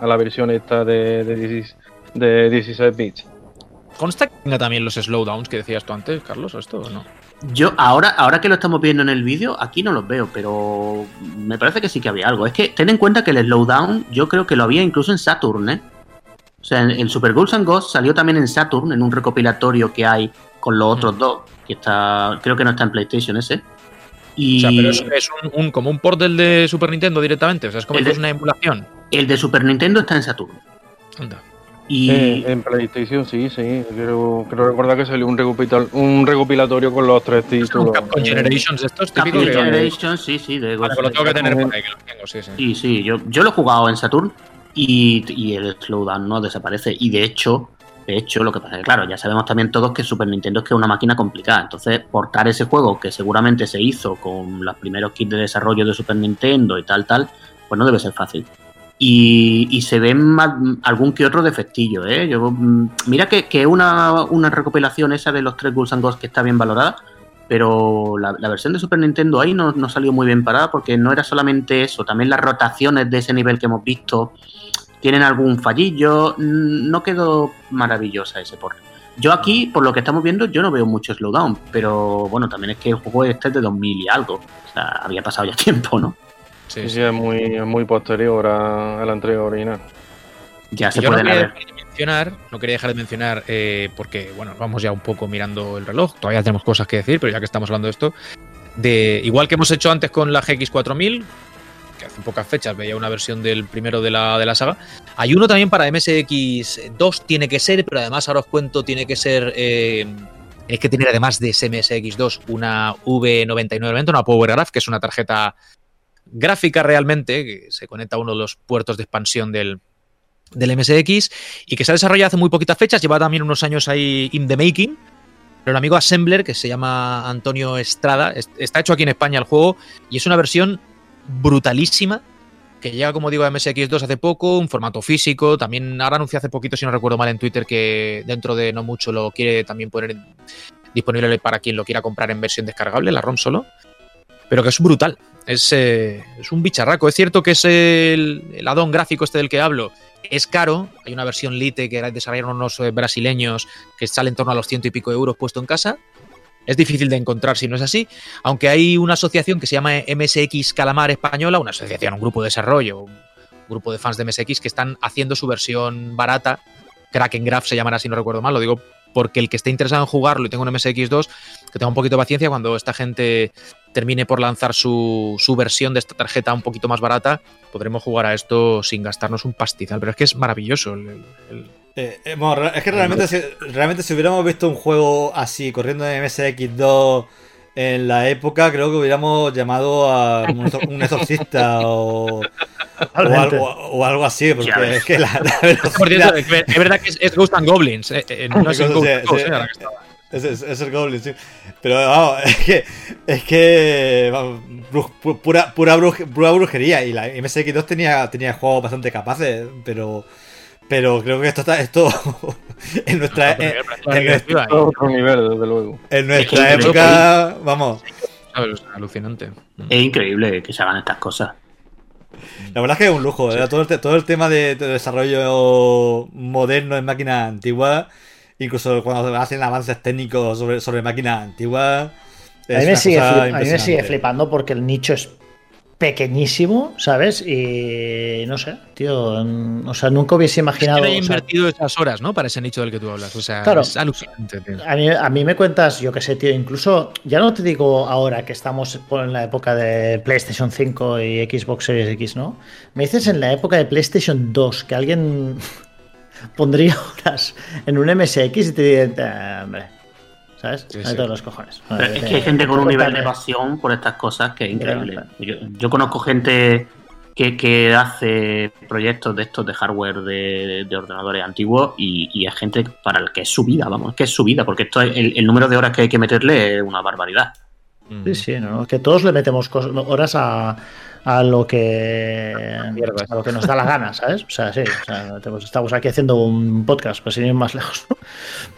a la versión esta de, de, 16, de 16 bits. ¿Consta que tenga también los slowdowns que decías tú antes, Carlos, o esto o no? Yo, ahora, ahora que lo estamos viendo en el vídeo, aquí no los veo, pero me parece que sí que había algo. Es que ten en cuenta que el slowdown yo creo que lo había incluso en Saturn, ¿eh? O sea, en- el Super Ghouls and Ghosts salió también en Saturn, en un recopilatorio que hay con los otros dos, que está, creo que no está en PlayStation ese. Y O sea, pero es, es un, un- como un port del de Super Nintendo directamente. O sea, es como El si de- una emulación. el de Super Nintendo está en Saturn. Anda. Y Eh, en PlayStation sí, sí. Quiero, quiero recordar que salió un, recopilatorio, un recopilatorio con los tres títulos. Capcom Eh, Generations estos Capcom típicos. que- Generation, sí, sí, de Vale, Ghost lo tengo que tener Capcom. por ahí, que lo tengo, sí, sí. Sí, sí, yo, yo lo he jugado en Saturn y, y el slowdown no desaparece. Y de hecho, de hecho, lo que pasa es que, claro, ya sabemos también todos que Super Nintendo es que es una máquina complicada. Entonces, portar ese juego que seguramente se hizo con los primeros kits de desarrollo de Super Nintendo y tal, tal, pues no debe ser fácil. Y, y se ven más- algún que otro defectillo, ¿eh? Mm, mira que, que una, una recopilación esa de los tres Ghouls and Ghosts que está bien valorada, pero la, versión de Super Nintendo ahí no, no salió muy bien parada porque no era solamente eso, también las rotaciones de ese nivel que hemos visto tienen algún fallillo, mm, no quedó maravillosa ese port. Yo aquí, por lo que estamos viendo, yo no veo mucho slowdown, pero bueno, también es que el juego este es de 2000 y algo, o sea, había pasado ya tiempo, ¿no? Sí, Sí, es muy, es muy posterior a, a la entrega original. Ya se yo no quería dejar de mencionar, no quería dejar de mencionar, eh, porque, bueno, vamos ya un poco mirando el reloj, todavía tenemos cosas que decir, pero ya que estamos hablando de esto, de igual que hemos hecho antes con la GX4000, que hace pocas fechas veía una versión del primero de la, de la saga, hay uno también para MSX2, tiene que ser, pero además ahora os cuento, tiene que ser... Eh, es que tener además de ese MSX2 una V9990, una Power Graph, que es una tarjeta gráfica realmente, que se conecta a uno de los puertos de expansión del, del MSX y que se ha desarrollado hace muy poquitas fechas, lleva también unos años ahí in the making. Pero el amigo Assembler, que se llama Antonio Estrada, es- está hecho aquí en España el juego y es una versión brutalísima que llega, como digo, a MSX2 hace poco, un formato físico. También ahora anunció hace poquito, si no recuerdo mal, en Twitter que dentro de no mucho lo quiere también poner disponible para quien lo quiera comprar en versión descargable, la ROM solo. Pero que es brutal. Es, eh, es un bicharraco. Es cierto que es el, el addon gráfico este del que hablo. Es caro. Hay una versión Lite que desarrollaron unos eh, brasileños que sale en torno a los ciento y pico euros puesto en casa. Es difícil de encontrar si no es así. Aunque hay una asociación que se llama MSX Calamar Española, una asociación, un grupo de desarrollo, un grupo de fans de MSX que están haciendo su versión barata. Kraken Graph se llamará si no recuerdo mal. Lo digo porque el que esté interesado en jugarlo y tenga un MSX2, que tenga un poquito de paciencia cuando esta gente termine por lanzar su, su versión de esta tarjeta un poquito más barata, podremos jugar a esto sin gastarnos un pastizal. Pero es que es maravilloso. el- el- Eh, eh, bueno, es que realmente si, realmente si hubiéramos visto un juego así corriendo en MSX2 en la época, creo que hubiéramos llamado a un, exor- un exorcista o, o, algo, o algo así, porque Ya es que la, velocidad es verdad que es, es Ghost and Goblins. eh, eh, no es Ghost Sí. eh, es, es- es el Goblin, sí. Pero vamos, es que es que vamos, bru- pura, pura, bruj- pura brujería. Y la MSX2 tenía, tenía juegos bastante capaces, pero pero creo que esto está esto en nuestra No, pero en, en ¿eh? Otro nivel, desde luego. en nuestra Es que- época, vamos, ¿sabes? Es alucinante. Es increíble que se hagan estas cosas. La verdad es que es un lujo. ¿eh? Todo, el, todo el tema de, de desarrollo moderno en máquinas antiguas, incluso cuando hacen avances técnicos sobre, sobre máquinas antiguas. A mí, me sigue, cosa flip- a mí me sigue impresionante. flipando porque el nicho es pequeñísimo, ¿sabes? Y no sé, tío. mm, O sea, nunca hubiese imaginado. no he o sea, invertido esas horas, ¿no? Para ese nicho del que tú hablas. O sea, Claro. es alucinante, tío. A mí, a mí me cuentas, yo qué sé, tío, incluso, ya no te digo ahora que estamos en la época de PlayStation 5 y Xbox Series X, ¿no? Me dices en la época de PlayStation 2 que alguien pondría horas en un MSX y te diría, "Eh, hombre, ¿sabes? Sí, sí. todos los cojones. Pero es que hay gente con un nivel de pasión por estas cosas que es increíble. Yo, yo conozco gente que, que hace proyectos de estos de hardware de, de ordenadores antiguos y, y es gente para el que es su vida, vamos, que es su vida, porque esto es- el, el número de horas que hay que meterle es una barbaridad. Mm. Sí, sí, no, no, que todos le metemos horas a, a lo que a lo que nos da la gana, ¿sabes? O sea, sí, o sea, tenemos- estamos aquí haciendo un podcast, pues sin ir más lejos. ¿no?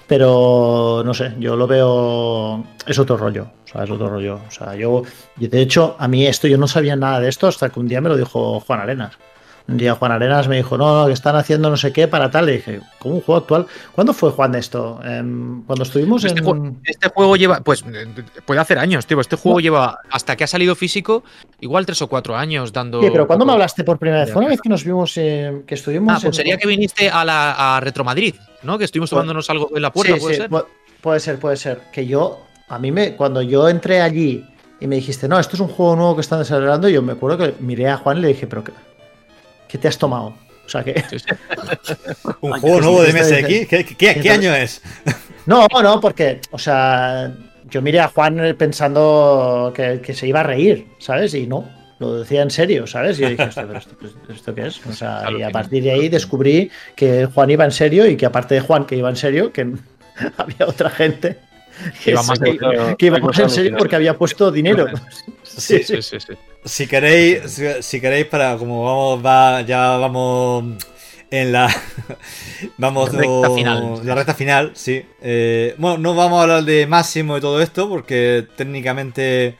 Pero no sé, yo lo veo es otro rollo, o sea, es otro rollo. O sea, yo y de hecho a mí esto yo no sabía nada de esto hasta que un día me lo dijo Juan Arenas. Un día Juan Arenas me dijo, no, que están haciendo no sé qué para tal. Le dije, ¿cómo un juego actual? ¿Cuándo fue Juan esto? Em, Cuando estuvimos Este, en. jue- este juego lleva, pues eh, puede hacer años, tío. Este juego No. lleva, hasta que ha salido físico, igual tres o cuatro años dando. Sí, pero ¿cuándo me hablaste por primera vez? Fue una vez que nos vimos, eh, que estuvimos. Ah, pues en- sería que viniste a la a Retro Madrid, ¿no? Que estuvimos tomándonos algo en la puerta, Sí, ¿puede sí, ser? pu- puede ser, puede ser. Que yo, a mí me, cuando yo entré allí y me dijiste, no, esto es un juego nuevo que están desarrollando, yo me acuerdo que miré a Juan y le dije, pero ¿qué, qué te has tomado? O sea, que. Un juego que nuevo de que MSX. ¿Qué, qué- año es? No, no, porque, o sea, yo miré a Juan pensando que, que se iba a reír, ¿sabes? Y no, lo decía en serio, ¿sabes? Y yo dije, "Hostia, pero esto, ¿esto qué es? O sea, y a partir de ahí descubrí que Juan iba en serio y que aparte de Juan que iba en serio, que había otra gente que, Iba más en serio. que iba Hay más cosas en serio alucinantes. porque había puesto dinero. Sí, sí, sí, sí. Si queréis, si, si queréis para como vamos va, ya vamos en la vamos Recta o- final. la recta final, sí. Eh, bueno, no vamos a hablar de Máximo y todo esto porque técnicamente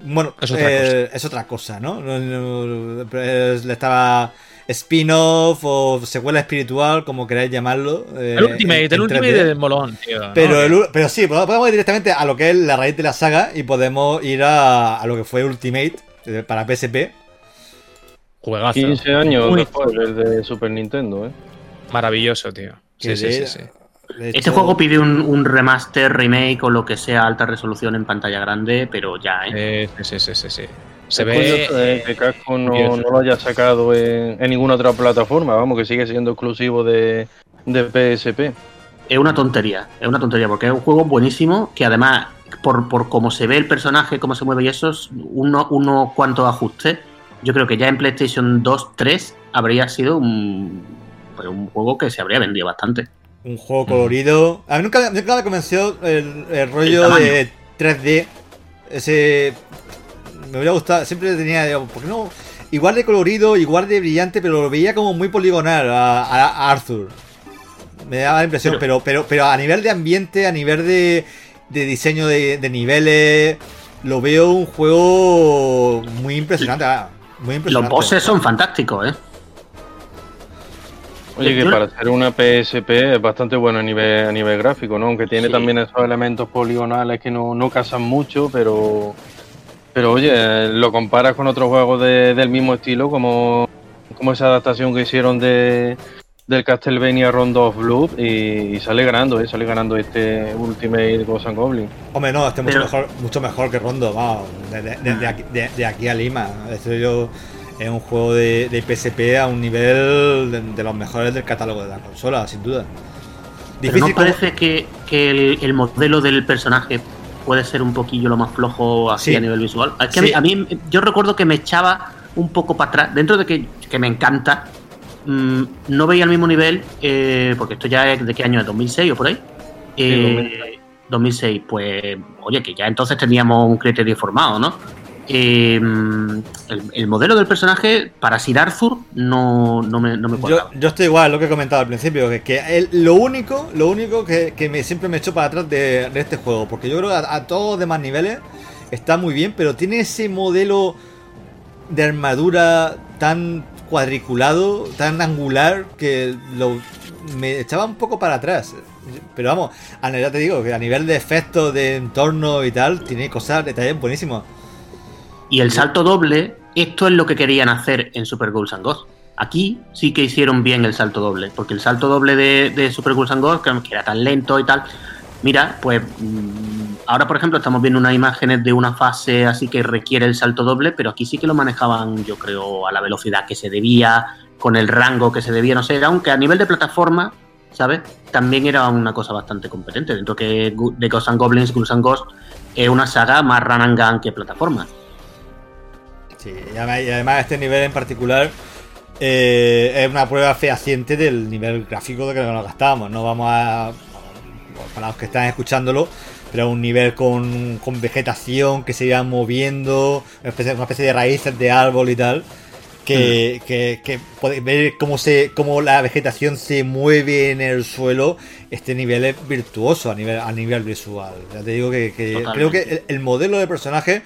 bueno, Es otra eh, es otra cosa, ¿no? Le estaba spin-off o secuela espiritual, como queráis llamarlo. eh, El Ultimate, el Ultimate 3D. del molón, tío. ¿no? Pero, el pero sí, podemos ir directamente a lo que es la raíz de la saga y podemos ir a, a lo que fue Ultimate eh, para PSP. Juegazo. 15 años Muy después de Super Nintendo, ¿eh? Maravilloso, tío. Sí, sí, sí, sí. Este hecho- juego pide un, un remaster, remake o lo que sea, alta resolución en pantalla grande, pero ya, ¿eh? Eh, sí, sí, sí, sí. Se Es ve. curioso, eh, que Capcom no, no lo haya sacado en, en ninguna otra plataforma, vamos, que sigue siendo exclusivo de, de PSP. Es una tontería, es una tontería, porque es un juego buenísimo que además, por, por cómo se ve el personaje, cómo se mueve y eso, es uno, uno cuantos ajustes, yo creo que ya en PlayStation 2, 3 habría sido un, pues, un juego que se habría vendido bastante. Un juego colorido. A mí nunca, nunca me convenció el, el rollo de 3D. Ese. Me hubiera gustado. Siempre tenía. ¿Por qué no? Igual de colorido, igual de brillante, pero lo veía como muy poligonal a, a- a Arthur. Me daba la impresión, pero, pero, pero a nivel de ambiente, a nivel de, de diseño de, de niveles, lo veo un juego muy impresionante. ah, Muy Los impresionante. bosses son fantásticos, ¿eh? Oye, que para ser una PSP es bastante bueno a nivel, a nivel gráfico, ¿no? Aunque tiene Sí. también esos elementos poligonales que no, no casan mucho, pero. Pero oye, lo comparas con otros juegos de- del mismo estilo, como, como esa adaptación que hicieron de del Castlevania Rondo of Blood y, y sale ganando, ¿eh? Sale ganando este Ultimate Ghost and Goblin. Hombre, no, este es mucho, Pero- mejor, mucho mejor que Rondo, vamos. De, de- de- de aquí, de- de aquí a Lima. Esto yo es un juego de, de PSP a un nivel de, de los mejores del catálogo de la consola, sin duda. Pero ¿no como- parece que, que el, el modelo del personaje puede ser un poquillo lo más flojo así Sí. a nivel visual? Es que Sí. a, mí, a mí- yo recuerdo que me echaba un poco para atrás, dentro de que, que me encanta, mm, no veía el mismo nivel, eh, porque esto ya es de qué año es, 2006 o por ahí. Eh, 2006, pues oye, que ya entonces teníamos un criterio formado, ¿no? Eh, el, el modelo del personaje para Sir Arthur no, no me, no me Yo, cuadraba. yo estoy igual, lo que he comentado al principio, que, que el- lo único, lo único que, que me, siempre me echó para atrás de, de este juego, porque yo creo que a, a todos los demás niveles está muy bien, pero tiene ese modelo de armadura tan cuadriculado, tan angular, que lo, me echaba un poco para atrás. Pero vamos, a, ya te digo que a nivel de efectos, de entorno y tal, tiene cosas, detalles buenísimos. Y el salto doble, esto es lo que querían hacer en Super Ghouls and Ghosts. Aquí sí que hicieron bien el salto doble, porque el salto doble de, de Super Ghouls and Ghosts, que era tan lento y tal, mira, pues mm, ahora por ejemplo estamos viendo unas imágenes de una fase así que requiere el salto doble, pero aquí sí que lo manejaban yo creo a la velocidad que se debía, con el rango que se debía, no sé, aunque a nivel de plataforma, ¿sabes? También era una cosa bastante competente, dentro que de Ghosts and Goblins, Ghouls and Ghosts es una saga más run and gun que plataforma. Sí, y además este nivel en particular eh, es una prueba fehaciente del nivel gráfico de que nos gastábamos. No vamos a. Para los que están escuchándolo, pero un nivel con, con vegetación que se iba moviendo, una especie, de raíces de árbol y tal. Que, mm. que, que podéis ver cómo, se, cómo la vegetación se mueve en el suelo. Este nivel es virtuoso a nivel, a nivel visual. Ya te digo que, creo que el modelo de personaje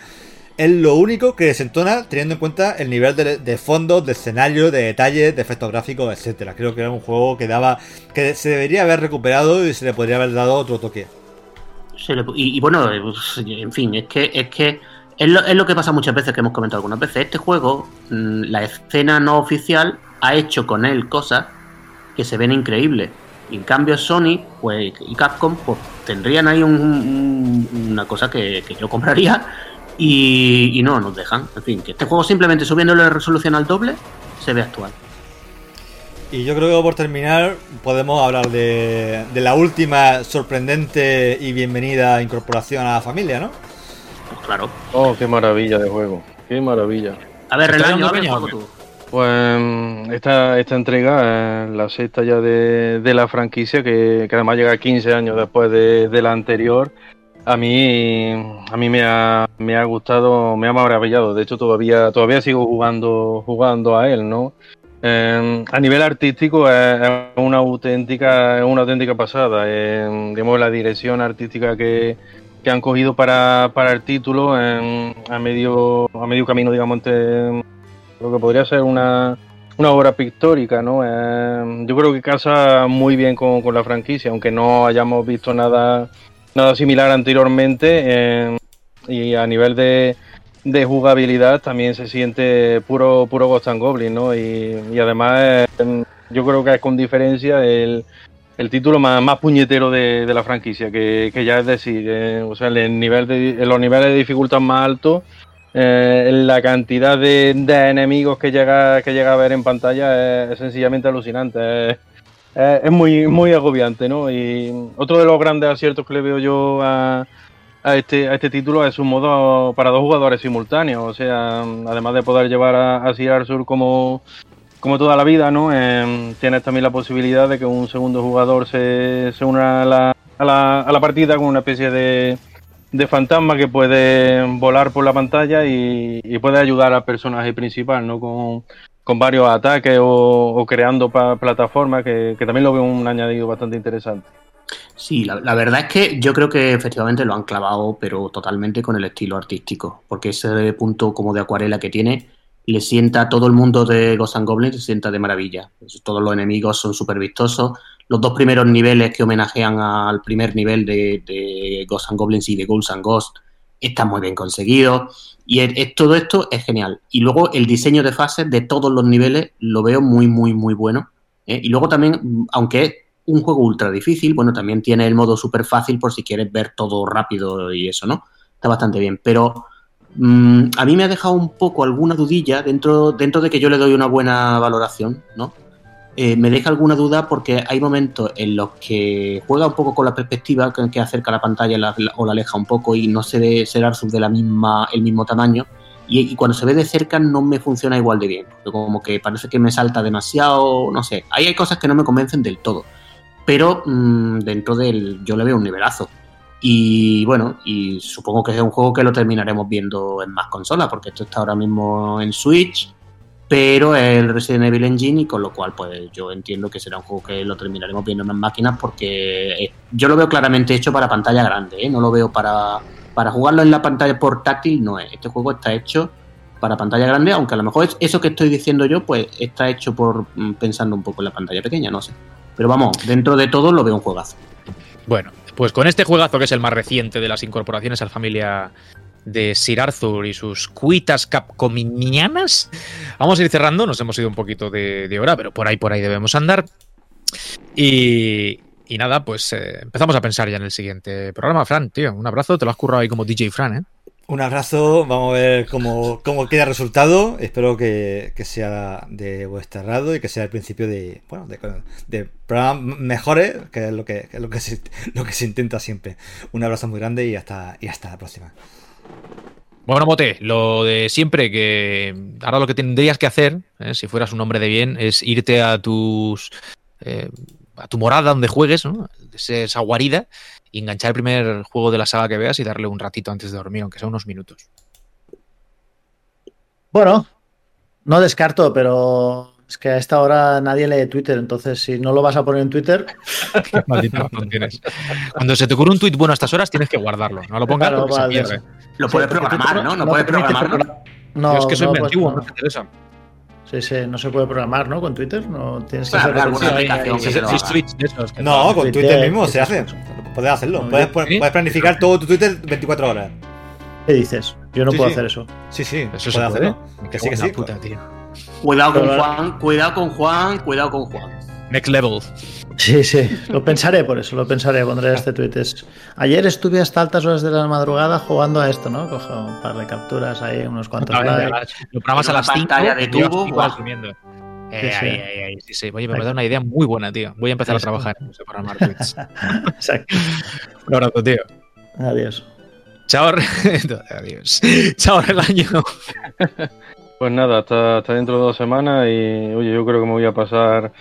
es lo único que desentona teniendo en cuenta el nivel de, de fondos, de escenario, de detalles, de efectos gráficos, etcétera. Creo que era un juego que daba. que se debería haber recuperado y se le podría haber dado otro toque. y, bueno, en fin, es que es que es lo, que pasa muchas veces que hemos comentado algunas veces. Este juego, mm, la escena no oficial, ha hecho con él cosas que se ven increíbles. Y en cambio Sony pues, y Capcom pues, tendrían ahí una cosa que yo compraría y, no nos dejan. En fin, que este juego simplemente subiéndole la resolución al doble se ve actual. Y yo creo que por terminar podemos hablar de, de la última sorprendente y bienvenida incorporación a la familia, ¿no? Pues claro. Oh, qué maravilla de juego. Qué maravilla. A ver, Relaño, tú. Pues esta, esta entrega es la sexta ya de, de la franquicia, que, que, además llega 15 años después de, de la anterior. A mí, a mí me ha, me ha gustado, me ha maravillado. De hecho, todavía, todavía sigo jugando, jugando a él, ¿no? Eh, a nivel artístico es una auténtica, una auténtica pasada. Eh, la dirección artística que, que han cogido para, para el título a, medio, a medio camino, digamos, entre lo que podría ser una, una obra pictórica, ¿no? Yo creo que casa muy bien con, con la franquicia, aunque no hayamos visto nada nada similar anteriormente y a nivel de, jugabilidad también se siente puro puro Ghost and Goblin, ¿no? Y, además yo creo que es con diferencia el, título más, puñetero de, la franquicia, que, que ya es decir, eh, o sea, el los niveles de dificultad más altos, eh, la cantidad de, enemigos que llega, que llega a ver en pantalla es, sencillamente alucinante. Eh, es muy, muy agobiante, ¿no? Y otro de los grandes aciertos que le veo yo a, a este, a este título es un modo para dos jugadores simultáneos. O sea, además de poder llevar a, a Arthur como, como toda la vida, ¿no? Eh, tienes también la posibilidad de que un segundo jugador se, se una a la, a, la, a la partida con una especie de, de fantasma que puede volar por la pantalla y, y puede ayudar al personaje principal, ¿no? Con, con varios ataques o, creando plataformas, que, también lo veo un añadido bastante interesante. Sí, la, verdad es que yo creo que efectivamente lo han clavado, pero totalmente con el estilo artístico, porque ese punto como de acuarela que tiene le sienta a todo el mundo de Ghost Goblins, se sienta de maravilla. Todos los enemigos son súper vistosos. Los dos primeros niveles que homenajean al primer nivel de, de Ghost and Goblins y de Ghouls and Ghosts están muy bien conseguidos. Y es, todo esto es genial. Y luego el diseño de fases de todos los niveles lo veo muy, muy, muy bueno. ¿eh? Y luego también, aunque es un juego ultra difícil, bueno, también tiene el modo súper fácil por si quieres ver todo rápido y eso, ¿no? Está bastante bien. Pero mmm, a mí me ha dejado un poco alguna dudilla dentro, dentro de que yo le doy una buena valoración, ¿no? Eh, me deja alguna duda porque hay momentos en los que juega un poco con la perspectiva que, acerca la pantalla la, la, o la aleja un poco y no se ve ser Arthur de la misma, el mismo tamaño. Y, cuando se ve de cerca no me funciona igual de bien. Como que parece que me salta demasiado, no sé. Ahí hay cosas que no me convencen del todo. Pero mmm, dentro del. Yo le veo un nivelazo. Y bueno, y supongo que es un juego que lo terminaremos viendo en más consolas, porque esto está ahora mismo en Switch pero es el Resident Evil Engine y con lo cual pues yo entiendo que será un juego que lo terminaremos viendo en máquinas porque eh, yo lo veo claramente hecho para pantalla grande, ¿eh? no lo veo para, para jugarlo en la pantalla portátil, no es. Este juego está hecho para pantalla grande, aunque a lo mejor es- eso que estoy diciendo yo, pues está hecho por mm, pensando un poco en la pantalla pequeña, no sé. Pero vamos, dentro de todo lo veo un juegazo. Bueno, pues con este juegazo que es el más reciente de las incorporaciones a la familia de Sir Arthur y sus cuitas capcominianas, vamos a ir cerrando. Nos hemos ido un poquito de, de hora, pero por ahí, por ahí debemos andar. Y, y nada, pues eh, empezamos a pensar ya en el siguiente programa. Fran, tío, un abrazo. Te lo has currado ahí como DJ Fran, ¿eh? Un abrazo, vamos a ver cómo, cómo queda el resultado. Espero que, que sea de vuestro agrado y que sea el principio de, bueno, de, de programas mejores, que es lo que, es lo que, se, lo que se intenta siempre. Un abrazo muy grande y hasta, y hasta la próxima. Bueno, Mote, lo de siempre, que ahora lo que tendrías que hacer, ¿eh? si fueras un hombre de bien, es irte a tus eh, a tu morada donde juegues, ¿no? Esa guarida, y enganchar el primer juego de la saga que veas y darle un ratito antes de dormir, aunque sea unos minutos. Bueno, no descarto, pero es que a esta hora nadie lee Twitter, entonces si no lo vas a poner en Twitter, Maldita razón tienes. Cuando se te ocurre un tuit bueno a estas horas, tienes que guardarlo. No lo pongas Claro, porque se pierde. Lo puedes programar, ¿no? No, puedes te permite programarlo. progra- No, Yo es que soy no, muy pues antiguo, no. no te interesa. Sí, sí, no se puede programar, ¿no? Con Twitter, no tienes que Claro, hacer alguna aplicación que se lo sí, haga. tweets de esos que- No, con Twitter, Twitter mismo ¿qué se hace. Puedes hacerlo. No, Puedes, ¿sí? puedes planificar todo tu Twitter 24 horas. ¿Qué dices? Yo no Sí, puedo sí. hacer eso. Sí, sí, Eso puedes se puede. hacerlo. Que sí, que sí. puta, tío. Cuidado con Juan, cuidado con Juan, cuidado con Juan. Next level. Sí, sí, lo pensaré por eso, lo pensaré, pondré este tweet. Es, Ayer estuve hasta altas horas de la madrugada jugando a esto, ¿no? Cojo un par de capturas ahí, unos cuantos A ver, likes. Lo programas a las 5 pantalla de tubo. Eh, Sí, sí. ahí, ahí, ahí, sí, sí. Oye, me da una idea muy buena, tío. Voy a empezar a trabajar en eso, programar tweets. Exacto. Un abrazo, tío. Adiós. Chao. Adiós. Chao, el año. Pues nada, hasta, hasta dentro de dos semanas y oye, yo creo que me voy a pasar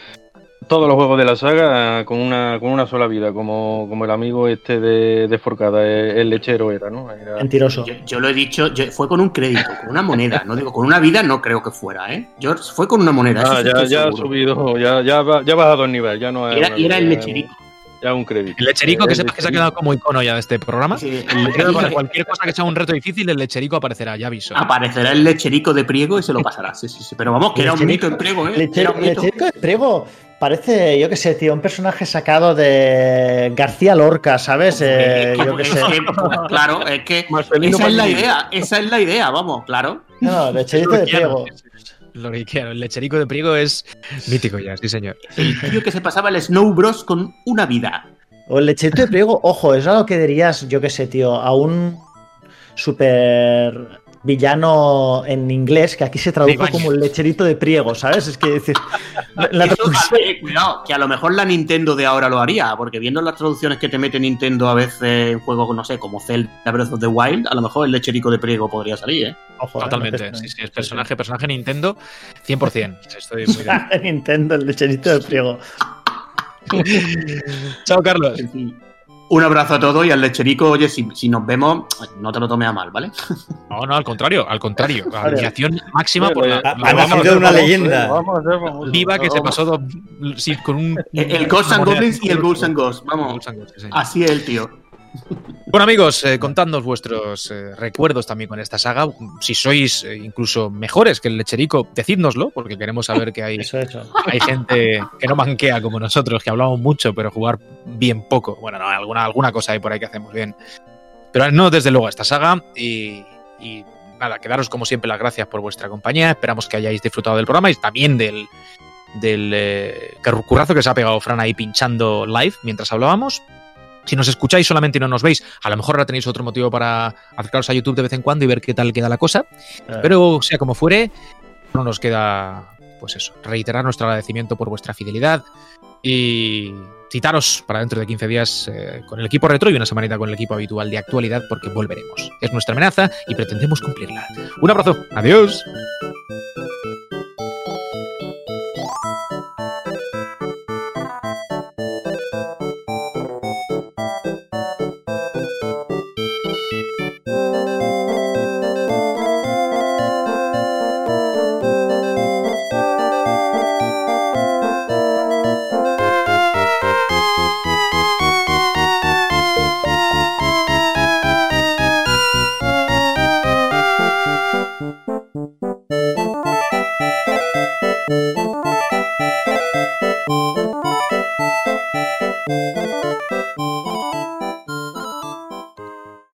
todos los juegos de la saga con una, con una sola vida, como, como el amigo este de, de Forcada, el, el lechero era, ¿no? Era- Mentiroso. Yo, yo lo he dicho, yo- fue con un crédito, con una moneda. No digo, con una vida no creo que fuera, ¿eh? Yo, fue con una moneda. Ah, ya, ya ha subido, ya, ya, va- ya ha bajado el nivel, ya no Era- y era el vida, lecherico. Ya un crédito. El lecherico, que El sepas que se ha lecherico. quedado como icono ya de este programa. Sí, el lecherico- para cualquier cosa que sea un reto difícil, el lecherico aparecerá, ya aviso. Aparecerá el lecherico de Priego y se lo pasará. Sí, sí, sí. Pero vamos, que era un mito en Priego, ¿eh? Un mito. Lecherico de Priego parece, yo qué sé, tío, un personaje sacado de García Lorca, ¿sabes? Eh, yo qué sé. claro, es que esa es la idea, esa es la idea, vamos, claro. No, Lecherito de Priego. Lo que quiero. El lecherico de Priego es mítico ya, sí, señor. El tío que se pasaba el Snow Bros con una vida. O el lecherito de Priego, ojo, es algo que dirías, yo qué sé, tío, a un super villano en inglés que aquí se tradujo como el lecherito de Priego, ¿sabes? Es que decir, la, Eso también, cuidado, que a lo mejor la Nintendo de ahora lo haría, porque viendo las traducciones que te mete Nintendo a veces en juegos, no sé, como Zelda Breath of the Wild, a lo mejor el lecherico de Priego podría salir, ¿eh? ojo, ¿eh? Totalmente. No te- Sí, sí, es personaje, personaje Nintendo, 100%. Estoy muy. Nintendo, el lecherito de Priego. Chao, Carlos. Un abrazo a todos y al lecherico, oye, si, si nos vemos, no te lo tomes a mal, ¿vale? No, no, al contrario, al contrario. Vale. Admiración máxima por la, la ha broma nacido una leyenda. Vamos a hacer famosos. viva que se pasó do- sí, con un. El, el Ghosts and Goblins y el Ghouls and Ghosts, vamos. Así es el tío. Bueno, amigos, eh, contadnos vuestros eh, recuerdos también con esta saga. Si sois eh, incluso mejores que el lecherico, decídnoslo, porque queremos saber que hay, Eso, eso. hay gente que no manquea como nosotros, que hablamos mucho, pero jugar bien poco. Bueno, no, alguna, alguna cosa hay por ahí que hacemos bien. Pero no, desde luego, esta saga. Y, y nada, quedaros como siempre las gracias por vuestra compañía. Esperamos que hayáis disfrutado del programa y también del, del eh, currazo que se ha pegado Fran ahí pinchando live mientras hablábamos. Si nos escucháis solamente y no nos veis, a lo mejor ahora tenéis otro motivo para acercaros a YouTube de vez en cuando y ver qué tal queda la cosa. Pero sea como fuere, no nos queda, pues eso, reiterar nuestro agradecimiento por vuestra fidelidad y citaros para dentro de 15 días eh, con el equipo retro y una semanita con el equipo habitual de actualidad porque volveremos. Es nuestra amenaza y pretendemos cumplirla. Un abrazo, adiós.